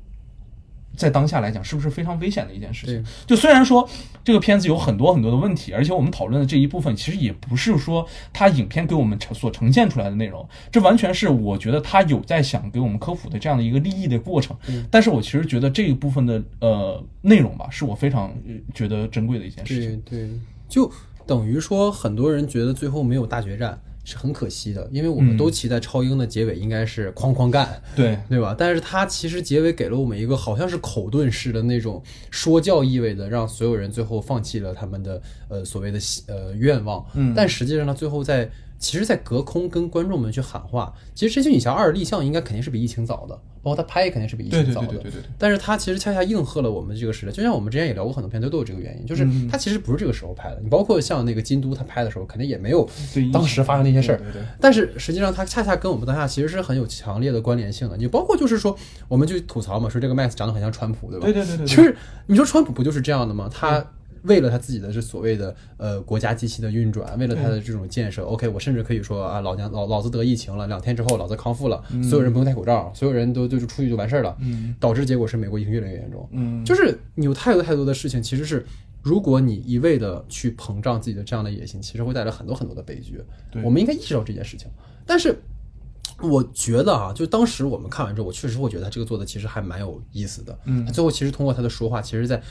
在当下来讲是不是非常危险的一件事情？就虽然说这个片子有很多很多的问题，而且我们讨论的这一部分其实也不是说它影片给我们呈所呈现出来的内容，这完全是我觉得它有在想给我们科普的这样的一个利益的过程。但是我其实觉得这一部分的呃内容吧，是我非常呃觉得珍贵的一件事情。
对对，就等于说很多人觉得最后没有大决战是很可惜的，因为我们都期待超英的结尾应该是哐哐干。
对
对吧？但是它其实结尾给了我们一个好像是口遁式的那种说教意味的，让所有人最后放弃了他们的呃所谓的希呃愿望。
嗯
但实际上呢，最后在其实，在隔空跟观众们去喊话。其实《神奇女侠二》立项应该肯定是比疫情早的，包括他拍也肯定是比疫情早的。
对对对对对。
但是它其实恰恰应和了我们这个时代，就像我们之前也聊过很多片，都都有这个原因，就是
嗯
它其实不是这个时候拍的。你包括像那个京都，他拍的时候肯定也没有当时发生那些事儿，
对对对
但是实际上它恰恰跟我们当下其实是很有强烈的关联性的。你包括就是说，我们就吐槽嘛，说这个 Max 长得很像川普，对吧？
对对对对对
就是你说川普不就是这样的吗？他为了他自己的这所谓的呃国家机器的运转，为了他的这种建设，OK，我甚至可以说啊，老娘老老子得疫情了，两天之后老子康复了，所有人不用戴口罩，所有人都就就出去就完事儿了，
嗯
导致结果是美国疫情越来越严重。
嗯，
就是你有太多太多的事情，其实是如果你一味的去膨胀自己的这样的野心，其实会带来很多很多的悲剧。
对
我们应该意识到这件事情。但是我觉得啊，就当时我们看完之后，我确实会觉得他这个做的其实还蛮有意思的。
嗯
他最后其实通过他的说话，其实在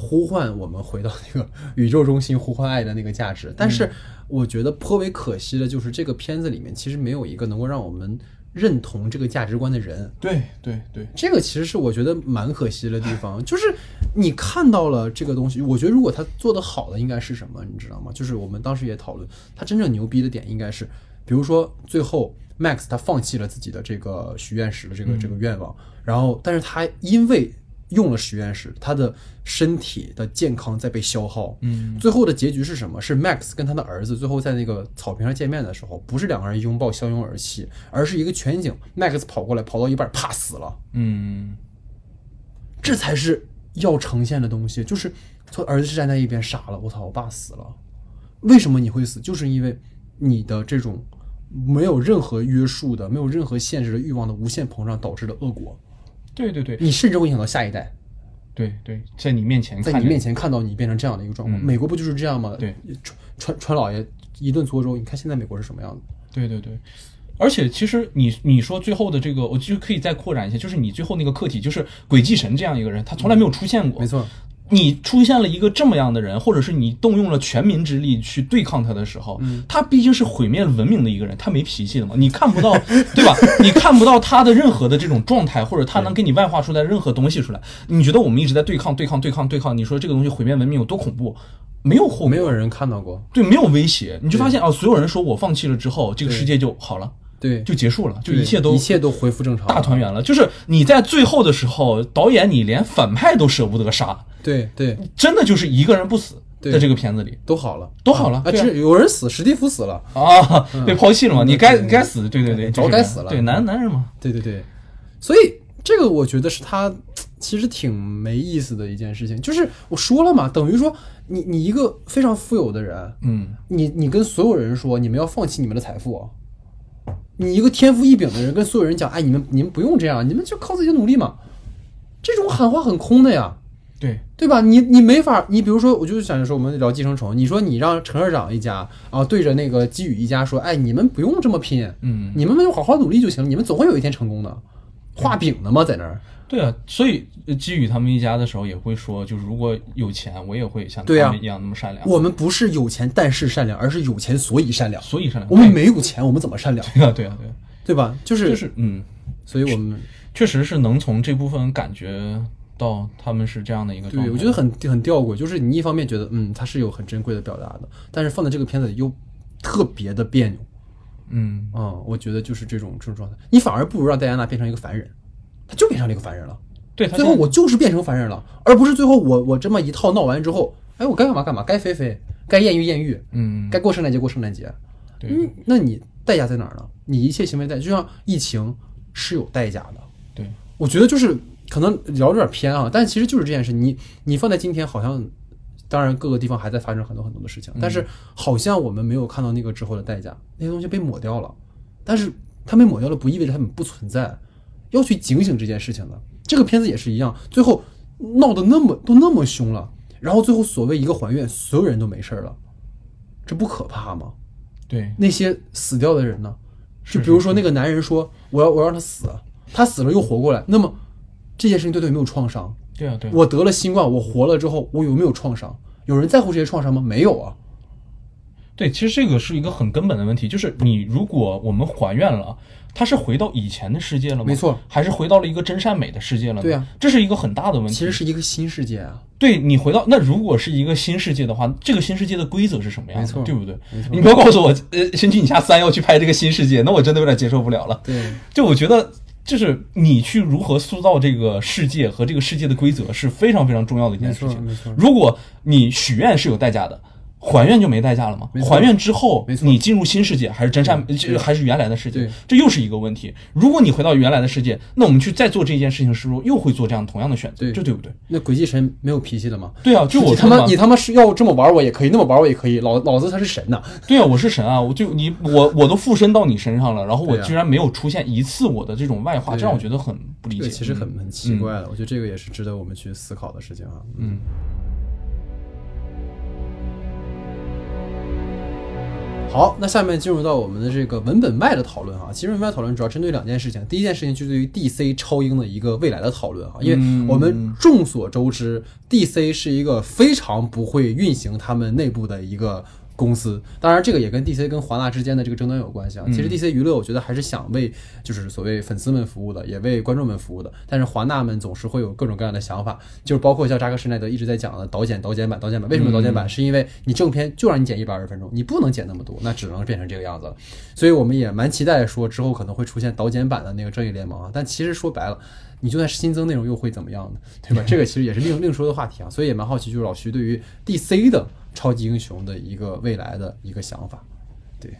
呼唤我们回到那个宇宙中心呼唤爱的那个价值。但是我觉得颇为可惜的就是这个片子里面其实没有一个能够让我们认同这个价值观的人。
对对对，
这个其实是我觉得蛮可惜的地方，就是你看到了这个东西，我觉得如果他做的好的应该是什么，你知道吗？就是我们当时也讨论，他真正牛逼的点应该是，比如说最后 Max 他放弃了自己的这个许愿石的这个这个愿望，然后但是他因为用了实验室，他的身体的健康在被消耗，
嗯
最后的结局是什么？是 Max 跟他的儿子最后在那个草坪上见面的时候，不是两个人拥抱相拥而泣，而是一个全景，Max 跑过来，跑到一半，啪死了。
嗯
这才是要呈现的东西。就是他儿子站在一边傻了，我操，我爸死了，为什么你会死？就是因为你的这种没有任何约束的、没有任何限制的欲望的无限膨胀导致的恶果，
对对对
你甚至会影响到下一代，
对对，在你面前
在你面前看到你变成这样的一个状况。
嗯
美国不就是这样吗？
对，
川川川老爷一顿搓粥，你看现在美国是什么样的？
对对对，而且其实你你说最后的这个，我就可以再扩展一下，就是你最后那个课题，就是鬼祭神这样一个人，他从来没有出现过。
没错，
你出现了一个这么样的人，或者是你动用了全民之力去对抗他的时候，
嗯
他毕竟是毁灭文明的一个人，他没脾气的嘛，你看不到，对吧？你看不到他的任何的这种状态，或者他能给你外化出来任何东西出来。你觉得我们一直在对抗、对抗、对抗、对抗，你说这个东西毁灭文明有多恐怖？没有后果，
没有人看到过。
对，没有威胁，你就发现啊，所有人说我放弃了之后，这个世界就好了，
对，
就结束了，就一切都
一切都恢复正常，
大团。圆了。就是你在最后的时候，导演你连反派都舍不得杀，
对对，
真的就是一个人不死在这个片子里。
都好了，
都好了
啊！
对啊。
只有人死，史蒂夫死了。
啊，被抛弃了嘛，你该你该死，对对对，
早该死了。
对，男男人嘛，
对对对，所以这个我觉得是他其实挺没意思的一件事情。就是我说了嘛，等于说你你一个非常富有的人，
嗯，
你你跟所有人说你们要放弃你们的财富，你一个天赋异禀的人跟所有人讲，哎，你们你们不用这样，你们就靠自己的努力嘛。这种喊话很空的呀。
对，
对吧？你你没法，你比如说，我就是想说，我们聊寄生虫，你说你让陈社长一家啊对着那个基宇一家说，哎，你们不用这么拼，
嗯，
你们就好好努力就行了，你们总会有一天成功的。画饼的吗？在那儿？
对啊，所以呃基宇他们一家的时候也会说，就是如果有钱，我也会像他们一样那么善良，
我们不是有钱但是善良，而是有钱所以善良。
所以善良。
我们没有钱，我们怎么善良？
对啊，对啊，对啊，
对吧？就是，
就是嗯，
所以我们
确实是能从这部分感觉到他们是这样的一个。
对我觉得很很吊诡，就是你一方面觉得嗯，他是有很珍贵的表达的，但是放在这个片子里又特别的别扭。
嗯，
嗯，我觉得就是这种这种状态，你反而不如让戴安娜变成一个凡人，她就变成了一个凡人了。
对，他
最后我就是变成凡人了，而不是最后我我这么一套闹完之后，哎，我该干嘛干嘛，该飞飞，该艳遇艳遇，
嗯，
该过圣诞节过圣诞节。
对
嗯，那你代价在哪儿呢？你一切行为代，就像疫情是有代价的。
对，
我觉得就是可能聊得有点偏啊，但其实就是这件事，你你放在今天好像。当然，各个地方还在发生很多很多的事情，但是好像我们没有看到那个之后的代价，那些东西被抹掉了。但是它被抹掉了，不意味着它们不存在，要去警醒这件事情的。这个片子也是一样，最后闹得那么都那么凶了，然后最后所谓一个还愿，所有人都没事儿了，这不可怕吗？
对，
那些死掉的人呢？就比如说那个男人说我要我要让他死，他死了又活过来，那么这件事情对他有没有创伤？
对啊，对啊，
我得了新冠，我活了之后，我有没有创伤？有人在乎这些创伤吗？没有啊。
对，其实这个是一个很根本的问题，就是你如果我们还愿了，它是回到以前的世界了吗？
没错，
还是回到了一个真善美的世界了呢？
对啊，
这是一个很大的问题。
其实是一个新世界啊。
对你回到那如果是一个新世界的话，这个新世界的规则是什么样的？
没错
对不对？你不要告诉我，呃，《神奇女侠三》要去拍这个新世界，那我真的有点接受不了了。
对，
就我觉得，就是你去如何塑造这个世界和这个世界的规则是非常非常重要的一件事情。
没错没错
如果你许愿是有代价的。还愿就没代价了吗还愿之后你进入新世界还是真善，这还是原来的世界？这又是一个问题。如果你回到原来的世界，那我们去再做这件事情的时候，又会做这样同样的选择，
对
这对不对？
那鬼祭神没有脾气的吗？
对啊，就我
他妈你他妈是要这么玩我也可以，那么玩我也可以，老老子才是神呐！
对啊，我是神啊！我就你我我都附身到你身上了，然后我居然没有出现一次我的这种外化，这让我觉得很不理解。
其实很
嗯
很奇怪的，我觉得这个也是值得我们去思考的事情啊。
嗯
好，那下面进入到我们的这个文本外的讨论哈。其实文本外讨论主要针对两件事情，第一件事情就对于 DC 超英的一个未来的讨论哈，因为我们众所周知，DC 是一个非常不会运行他们内部的一个。公司，当然这个也跟 DC 跟华纳之间的这个争端有关系啊。其实 DC 娱乐，我觉得还是想为就是所谓粉丝们服务的，也为观众们服务的。但是华纳们总是会有各种各样的想法，就是包括像扎克施耐德一直在讲的导剪、导剪版、导剪版。为什么导剪版？是因为你正片就让你剪一百二十分钟，你不能剪那么多，那只能变成这个样子了。所以我们也蛮期待说之后可能会出现导剪版的那个正义联盟啊。但其实说白了。你就算新增内容又会怎么样呢？对吧？这个其实也是另另说的话题啊，所以也蛮好奇，就是老徐对于 DC 的超级英雄的一个未来的一个想法。对，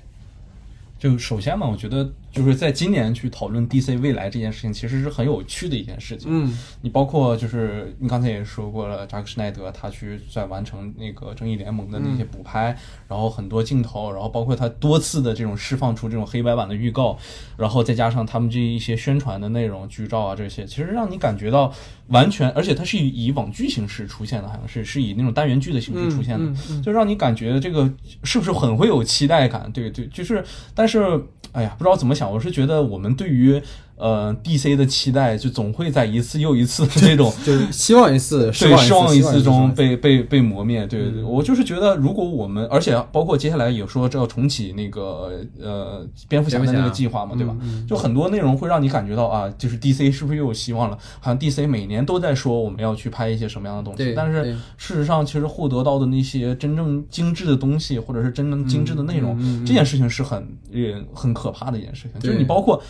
就首先嘛，我觉得就是在今年去讨论 DC 未来这件事情，其实是很有趣的一件事情。
嗯，
你包括就是你刚才也说过了，扎克施耐德他去在完成那个正义联盟的那些补拍，然后很多镜头，然后包括他多次的这种释放出这种黑白版的预告，然后再加上他们这一些宣传的内容、剧照啊这些，其实让你感觉到完全，而且它是以以网剧形式出现的，好像是是以那种单元剧的形式出现的，
嗯嗯
就让你感觉这个是不是很会有期待感？对对，就是，但是哎呀，不知道怎么想，我是觉得我们对于呃 DC 的期待，就总会在一次又一次的这种
就是希望一次，
对失望
一
一次中
被
被被被磨灭。对对对，我就是觉得，如果我们，而且包括接下来也说这要重启那个呃蝙蝠侠的那个计划嘛，对吧？就很多内容会让你感觉到啊，就是 DC 是不是又有希望了？好像 DC 每年都在说我们要去拍一些什么样的东西，但是事实上，其实获得到的那些真正精致的东西，或者是真正精致的内容，这件事情是很呃很可怕的一件事情。就是你包括。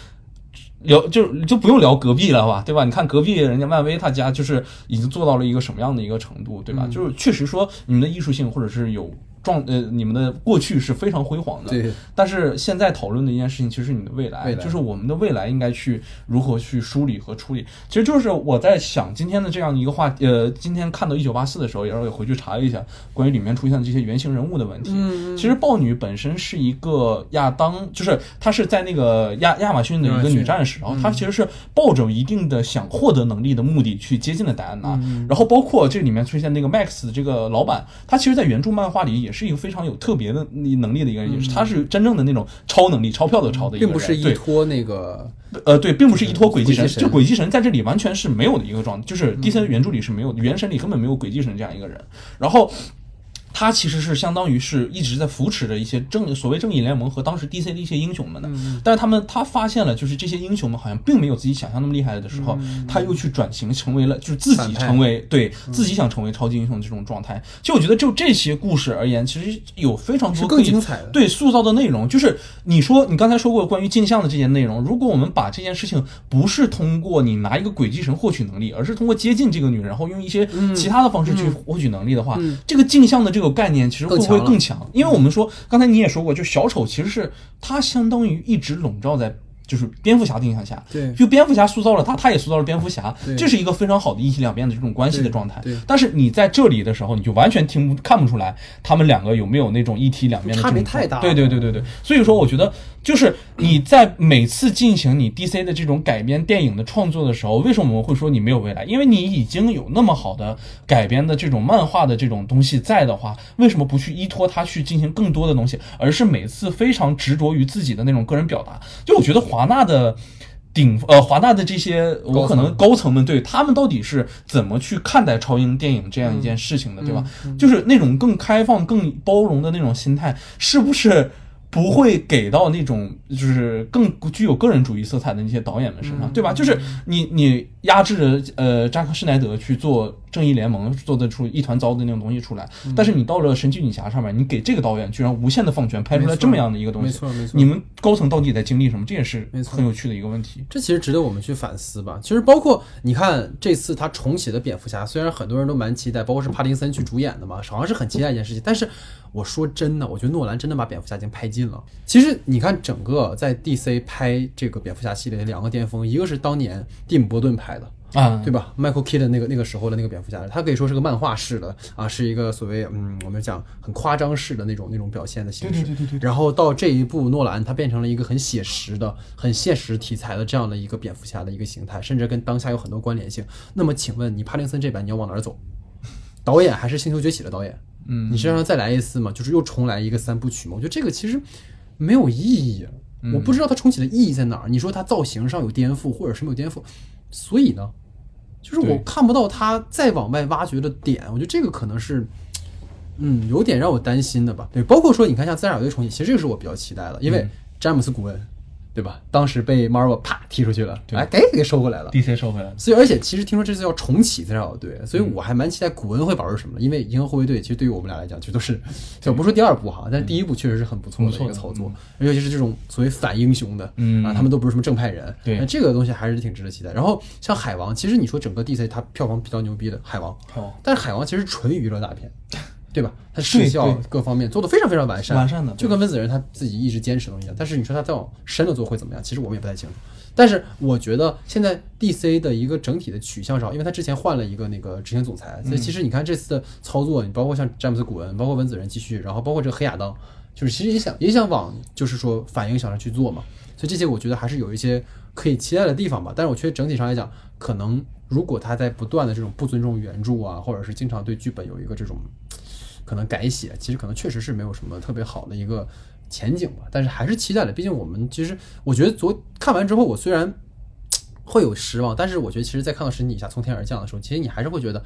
聊就就不用聊隔壁了吧，对吧？你看隔壁人家漫威他家就是已经做到了一个什么样的一个程度，对吧？就是确实说你们的艺术性或者是有状呃你们的过去是非常辉煌的，
对，
但是现在讨论的一件事情，其实是你的未来，
未来。
就是我们的未来应该去如何去梳理和处理。其实就是我在想今天的这样一个话，呃，今天看到一九八四的时候，也让我回去查了一下关于里面出现的这些原型人物的问题。
嗯
其实豹女本身是一个亚当，就是她是在那个亚亚马逊的一个女战士，然后她其实是抱着一定的想获得能力的目的去接近了戴安娜。然后包括这里面出现那个 Max 的这个老板，他其实在原著漫画里也是一个非常有特别的能力的一个人，也是他是真正的那种超能力、钞票的超的一个人，
并不是依
对
托那个
呃，对，并不是依托鬼祭神，就鬼祭神在这里完全是没有的一个状态，就是 DC 原著里是没有，原神里根本没有鬼祭神这样一个人。然后他其实是相当于是一直在扶持着一些正所谓正义联盟和当时 DC 的一些英雄们的，但是他们他发现了，就是这些英雄们好像并没有自己想象那么厉害的时候，他又去转型成为了就是自己成为对自己想成为超级英雄的这种状态。其实我觉得就这些故事而言，其实有非常多可以
更精彩的。
对塑造的内容，就是你说你刚才说过关于镜像的这些内容，如果我们把这件事情不是通过你拿一个鬼祭神获取能力，而是通过接近这个女人，然后用一些其他的方式去获取能力的话，这个镜像的这个概念其实会不会
更强？
因为我们说刚才你也说过，就小丑其实是他相当于一直笼罩在。就是蝙蝠侠的影响下，
对
就蝙蝠侠塑造了他，他也塑造了蝙蝠侠，这是一个非常好的一体两面的这种关系的状态
对对。
但是你在这里的时候，你就完全听不看不出来他们两个有没有那种一体两面的
差别太大
对对对对对，所以说我觉得就是你在每次进行你 DC 的这种改编电影的创作的时候，为什么我们会说你没有未来？因为你已经有那么好的改编的这种漫画的这种东西在的话，为什么不去依托它去进行更多的东西，而是每次非常执着于自己的那种个人表达？就我觉得华纳的。顶呃华纳的这些我可能
高层
们对他们到底是怎么去看待超英电影这样一件事情的，对吧？
嗯
就是那种更开放、更包容的那种心态，是不是？不会给到那种就是更具有个人主义色彩的那些导演们身
嗯
上，对吧？就是你你压制着呃扎克施奈德去做正义联盟，做得出一团糟的那种东西出来，
嗯
但是你到了神奇女侠上面，你给这个导演居然无限的放权，拍出来这么样的一个东西，
没错没错
你们高层到底在经历什么？这也是很有趣的一个问题。
这其实值得我们去反思吧。其实包括你看这次他重启的蝙蝠侠，虽然很多人都蛮期待，包括是帕丁森去主演的嘛，好像是很期待一件事情。但是我说真的，我觉得诺兰真的把蝙蝠侠已经拍尽了。其实你看整个在 DC 拍这个蝙蝠侠系列的两个巅峰，一个是当年蒂姆·波顿拍的。
啊，
对吧？Michael Keaton 那个那个时候的那个蝙蝠侠，他可以说是个漫画式的啊，是一个所谓嗯，我们讲很夸张式的那种那种表现的形式。
对对对对对
然后到这一部诺兰，他变成了一个很写实的、很现实题材的这样的一个蝙蝠侠的一个形态，甚至跟当下有很多关联性。那么，请问你帕丁森这版你要往哪儿走？导演还是《星球崛起》的导演？
嗯，
你是让他再来一次吗？就是又重来一个三部曲吗？我觉得这个其实没有意义。我不知道它重启的意义在哪儿。你说它造型上有颠覆，或者是没有颠覆，所以呢，就是我看不到他再往外挖掘的点。我觉得这个可能是，嗯，有点让我担心的吧。对，包括说你看像自杀小队重启，其实这个是我比较期待的，因为
嗯
詹姆斯古恩，对吧？当时被 Marvel 啪踢出去了，
对
哎，给给收回来了。
DC 收回来了。
所以，而且其实听说这次要重启自杀小队，所以我还蛮期待古恩会玩出什么的。因为银河护卫队其实对于我们俩来讲，其实都是，就不说第二部哈，但是第一部确实是很不错的一个操作，尤其是这种所谓反英雄的，
嗯
啊，他们都不是什么正派人，
对
那这个东西还是挺值得期待。然后像海王，其实你说整个 DC 它票房比较牛逼的海王，
哦，
但是海王其实纯娱乐大片，对吧？它视效各方面做的非常非常完善，
完善的
就跟温子仁他自己一直坚持的东西一样。但是你说他再往深了做会怎么样？其实我们也不太清楚。但是我觉得现在 DC 的一个整体的取向上，因为他之前换了一个那个执行总裁，所以其实你看这次的操作，你包括像詹姆斯古恩，包括温子仁继续，然后包括这个黑亚当，就是其实也想也想往就是说反映想上去做嘛。所以这些我觉得还是有一些可以期待的地方吧。但是我觉得整体上来讲，可能如果他在不断的这种不尊重原著啊，或者是经常对剧本有一个这种可能改写，其实可能确实是没有什么特别好的一个前景吧。但是还是期待的，毕竟我们其实我觉得昨看完之后，我虽然会有失望，但是我觉得其实，在看到《神奇女侠》从天而降的时候，其实你还是会觉得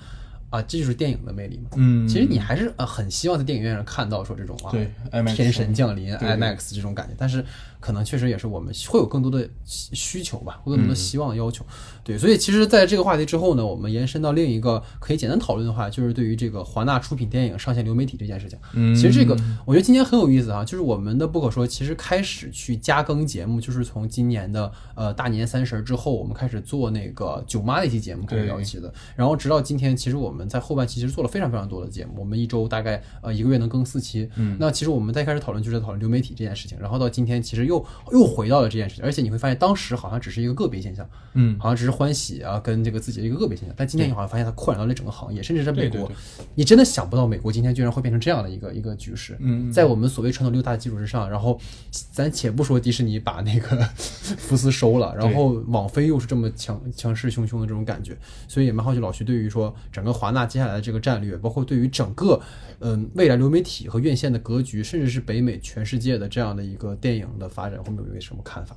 啊，这就是电影的魅力嘛。
嗯，
其实你还是呃很希望在电影院上看到说这种啊，
对
天神降临 IMAX 这种感觉，但是可能确实也是我们会有更多的需需求吧，会有更多的希望要求。对，所以其实在这个话题之后呢，我们延伸到另一个可以简单讨论的话，就是对于这个华纳出品电影上线流媒体这件事情。
嗯
其实这个我觉得今年很有意思啊，就是我们的不可说其实开始去加更节目，就是从今年的呃大年三十儿之后，我们开始做那个舅妈那期节目开始聊起的，然后直到今天，其实我们在后半期其实做了非常非常多的节目，我们一周大概呃一个月能更四期。嗯，那其实我们在开始讨论就是在讨论流媒体这件事情，然后到今天其实又又回到了这件事情，而且你会发现当时好像只是一个个别现象，
嗯，
好像只是欢喜啊跟这个自己的一个个别现象，但今天你好像发现它扩展到了整个行业，甚至在美国，你真的想不到美国今天居然会变成这样的一个一个局势。
嗯
在我们所谓传统六大基础之上，然后咱且不说迪士尼把那个 福斯收了，然后网飞又是这么强强势汹汹的这种感觉，所以也蛮好奇老徐对于说整个华纳接下来的这个战略，包括对于整个嗯未来流媒体和院线的格局，甚至是北美全世界的这样的一个电影的发展，会不会有一个什么看法？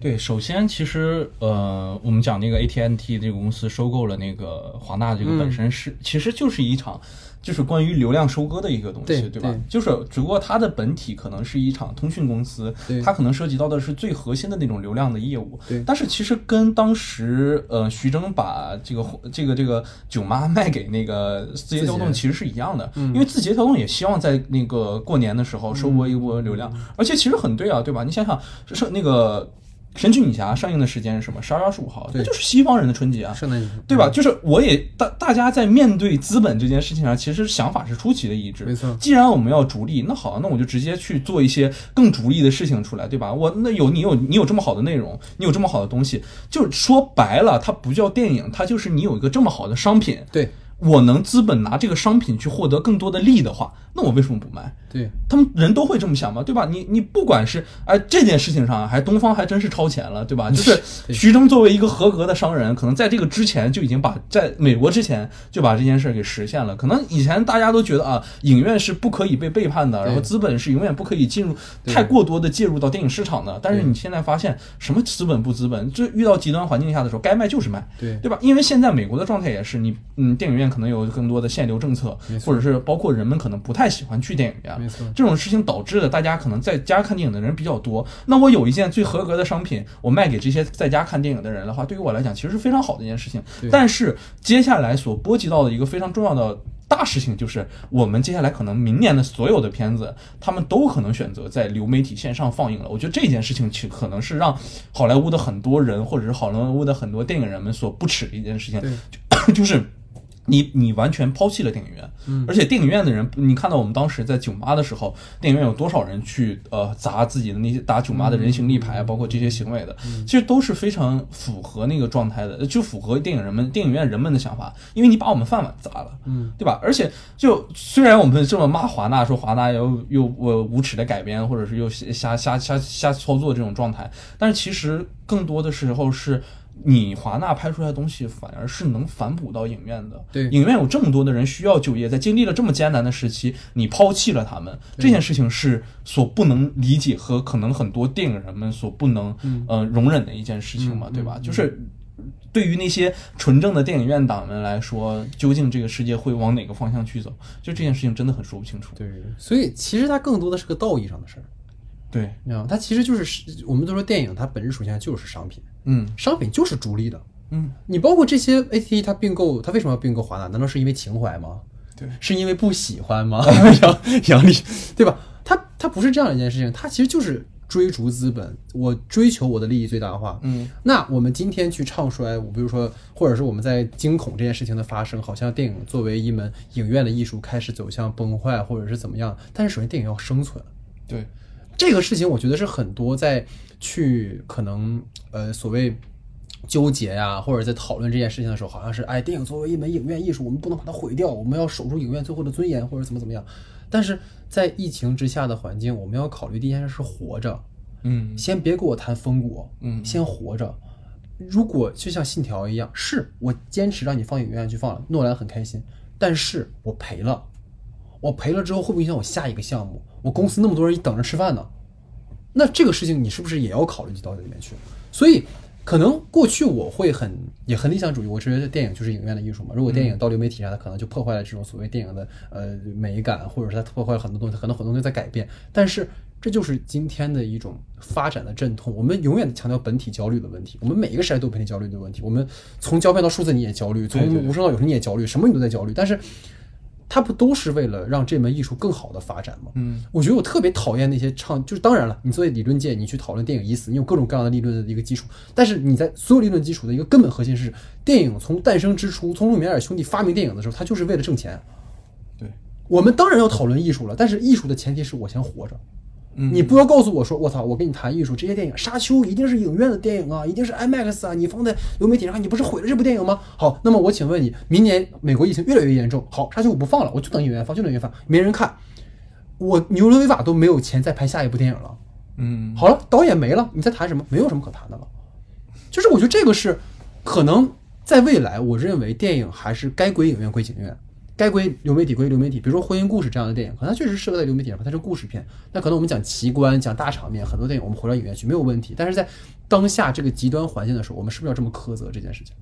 对，首先其实呃，我们讲那个 AT&T 这个公司收购了那个华纳，这个本身是、其实就是一场。就是关于流量收割的一个东西，吧
对吧？
就是只不过它的本体可能是一场通讯公司，它可能涉及到的是最核心的那种流量的业务。但是其实跟当时呃徐峥把这个这个这个囧妈卖给那个字节跳动其实是一样的，因为字节跳动也希望在那个过年的时候收割一波流量，而且其实很对啊，对吧？你想想，是那个。神奇女侠上映的时间是什么？十二月二十五号，那
对
就是西方人的春节啊，
圣诞节
对吧？就是我也大大家在面对资本这件事情上，其实想法是出奇的一致。
没错
既然我们要逐利，那好，那我就直接去做一些更逐利的事情出来，对吧？我那有你有你有这么好的内容，你有这么好的东西，就是说白了，它不叫电影，它就是你有一个这么好的商品。
对
我能资本拿这个商品去获得更多的利的话，那我为什么不卖？
对，
他们人都会这么想嘛，对吧？你你不管是哎这件事情上，还东方还真是超前了，对吧？就是徐峥作为一个合格的商人，可能在这个之前就已经把在美国之前就把这件事儿给实现了。可能以前大家都觉得啊，影院是不可以被背叛的，然后资本是永远不可以进入太过多的介入到电影市场的。但是你现在发现，什么资本不资本，这遇到极端环境下的时候，该卖就是卖。
对
对吧？因为现在美国的状态也是，你嗯，电影院可能有更多的限流政策，或者是包括人们可能不太喜欢去电影院，
没错
这种事情导致的大家可能在家看电影的人比较多。那我有一件最合格的商品，我卖给这些在家看电影的人的话，对于我来讲其实是非常好的一件事情。但是接下来所波及到的一个非常重要的。大事情就是，我们接下来可能明年的所有的片子，他们都可能选择在流媒体线上放映了。我觉得这件事情其可能是让好莱坞的很多人，或者是好莱坞的很多电影人们所不耻的一件事情。就 就是你你完全抛弃了电影院，嗯，而且电影院的人，你看到我们当时在酒吧的时候，电影院有多少人去呃砸自己的那些打酒吧的人形立牌，包括这些行为的，其实都是非常符合那个状态的，就符合电影人们电影院人们的想法，因为你把我们饭碗砸了，嗯，对吧？而且就虽然我们这么骂华纳，说华纳又又呃无耻的改编，或者是又瞎瞎瞎瞎操作这种状态，但是其实更多的时候是。你华纳拍出来的东西反而是能反哺到影院的。
对
影院有这么多的人需要就业，在经历了这么艰难的时期，你抛弃了他们，这件事情是所不能理解和可能很多电影人们所不能呃容忍的一件事情嘛，对吧？就是。对于那些纯正的电影院党们来说，究竟这个世界会往哪个方向去走？就这件事情真的很说不清楚。
对，所以其实它更多的是个道义上的事儿，
对，
你知道吗？它其实就是我们都说电影它本质属性就是商品，
嗯
商品就是逐利的。
嗯，
你包括这些 AT 它并购，它为什么要并购华纳？难道是因为情怀吗？
对，
是因为不喜欢吗？杨杨丽，对吧？它它不是这样一件事情，它其实就是追逐资本，我追求我的利益最大化。
嗯，
那我们今天去唱衰，我比如说，或者是我们在惊恐这件事情的发生，好像电影作为一门影院的艺术开始走向崩坏，或者是怎么样？但是首先电影要生存，
对，
这个事情，我觉得是很多在去可能呃所谓纠结呀、或者在讨论这件事情的时候，好像是哎，电影作为一门影院艺术，我们不能把它毁掉，我们要守住影院最后的尊严，或者怎么怎么样。但是在疫情之下的环境，我们要考虑第一件事是活着，
嗯
先别给我谈风骨，
嗯
先活着。如果就像信条一样，是我坚持让你放影院去放了，诺兰很开心，但是我赔了，我赔了之后会不会影响我下一个项目？我公司那么多人等着吃饭呢，那这个事情你是不是也要考虑到这里面去？所以可能过去我会很也很理想主义，我觉得电影就是影院的艺术嘛。如果电影到流媒体上，它可能就破坏了这种所谓电影的呃美感，或者是它破坏了很多东西，可能很多东西在改变。但是这就是今天的一种发展的阵痛。我们永远强调本体焦虑的问题，我们每一个时代都有本体焦虑的问题。我们从胶片到数字你也焦虑，从无声到有声你也焦虑，什么你都在焦虑。但是它不都是为了让这门艺术更好的发展吗？
嗯，
我觉得我特别讨厌那些唱，就是当然了，你作为理论界，你去讨论电影已死，你有各种各样的理论的一个基础，但是你在所有理论基础的一个根本核心是，电影从诞生之初，从路米埃尔兄弟发明电影的时候，他就是为了挣钱。
对，
我们当然要讨论艺术了，但是艺术的前提是我先活着。
嗯
你不要告诉我说，我操，我跟你谈艺术，这些电影《沙丘》一定是影院的电影啊，一定是 IMAX 啊，你放在流媒体上看，你不是毁了这部电影吗？好，那么我请问你，明年美国疫情越来越严重，好，《沙丘》我不放了，我就等影院放，就等影院放，没人看，我牛伦维瓦都没有钱再拍下一部电影了。
嗯
好了，导演没了，你在谈什么？没有什么可谈的了。就是我觉得这个是可能在未来，我认为电影还是该归影院归影院，该归流媒体归流媒体。比如说《婚姻故事》这样的电影，可能它确实适合在流媒体上拍，它是故事片。那可能我们讲奇观、讲大场面，很多电影我们回到影院去没有问题。但是在当下这个极端环境的时候，我们是不是要这么苛责这件事情？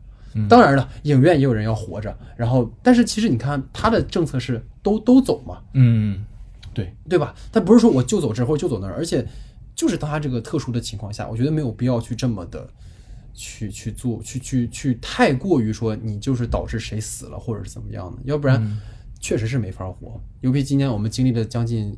当然了，影院也有人要活着，然后，但是其实你看他的政策是都都走嘛，
嗯，对，
对吧？他不是说我就走这儿或者就走那儿，而且就是当他这个特殊的情况下，我觉得没有必要去这么的去去做，去去去太过于说你就是导致谁死了或者是怎么样的，要不然确实是没法活。尤其今年我们经历了将近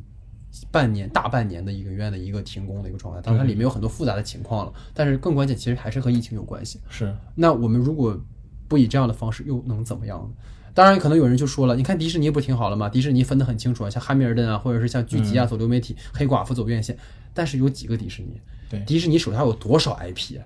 半年、大半年的一个影院的一个停工的一个状态，当然它里面有很多复杂的情况了，但是更关键其实还是和疫情有关系。
是，
那我们如果不以这样的方式，又能怎么样呢？当然，可能有人就说了，你看迪士尼不挺好了吗？迪士尼分得很清楚啊，像汉密尔顿啊，或者是像剧集啊走流媒体，黑寡妇走院线。但是有几个迪士尼？
对
迪士尼手下有多少 IP 啊？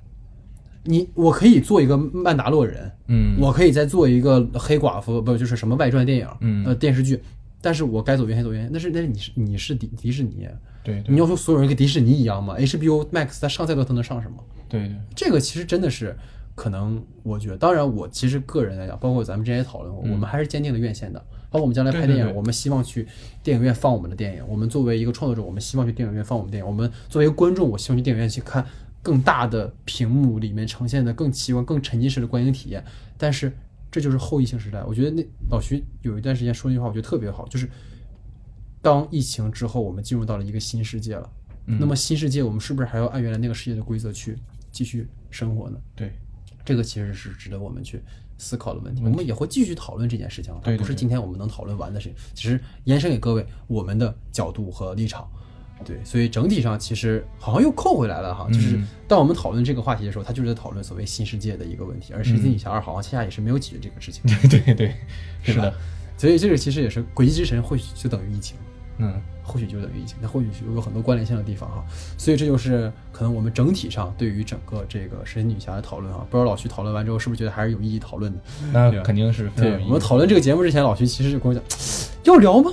你我可以做一个曼达洛人，
嗯
我可以再做一个黑寡妇，不就是什么外传电影，
嗯
呃电视剧，但是我该走院线走院线，那是那是你是你是迪迪士尼，
对对
你要说所有人跟迪士尼一样吗？HBO Max 它上再多它能上什么？
对对，
这个其实真的是可能，我觉得，当然我其实个人来讲，包括咱们之前也讨论过，我们还是坚定的院线的。包括我们将来拍电影，
对对对
我们希望去电影院放我们的电影。我们作为一个创作者，我们希望去电影院放我们电影。我们作为一个观众，我希望去电影院去看更大的屏幕里面呈现的更奇观、更沉浸式的观影体验。但是这就是后疫情时代，我觉得那老徐有一段时间说那句话，我觉得特别好，就是当疫情之后，我们进入到了一个新世界了。
嗯
那么新世界，我们是不是还要按原来那个世界的规则去继续生活呢？
对
这个其实是值得我们去思考的问题。我们也会继续讨论这件事情，它不是今天我们能讨论完的事情。其实延伸给各位我们的角度和立场。对，所以整体上其实好像又扣回来了哈，就是
嗯
当我们讨论这个话题的时候，他就是在讨论所谓新世界的一个问题，而《神奇女侠二》好像恰恰也是没有解决这个事情。
对对对，是
吧
的，
所以这个其实也是诡计之神，或许就等于疫情。
嗯，
或许就等于疫情，那或许有很多关联性的地方哈，所以这就是可能我们整体上对于整个这个神奇女侠的讨论啊，不知道老徐讨论完之后是不是觉得还是有意义讨论的？
那肯定是。
对我们讨论这个节目之前，老徐其实就跟我讲，要聊吗？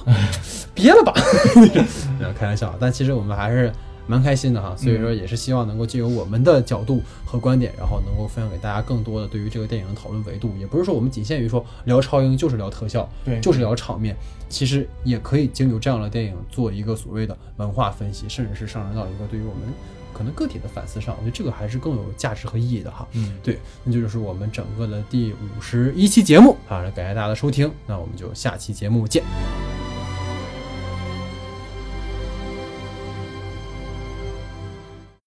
别了吧，开玩笑，但其实我们还是蛮开心的哈，所以说也是希望能够借由我们的角度和观点，然后能够分享给大家更多的对于这个电影的讨论维度，也不是说我们仅限于说聊超英就是聊特效，
对
就是聊场面，其实也可以经由这样的电影做一个所谓的文化分析，甚至是上升到一个对于我们可能个体的反思上，我觉得这个还是更有价值和意义的哈。
嗯，
对，那就是我们整个的第五十一期节目啊，感谢大家的收听，那我们就下期节目见。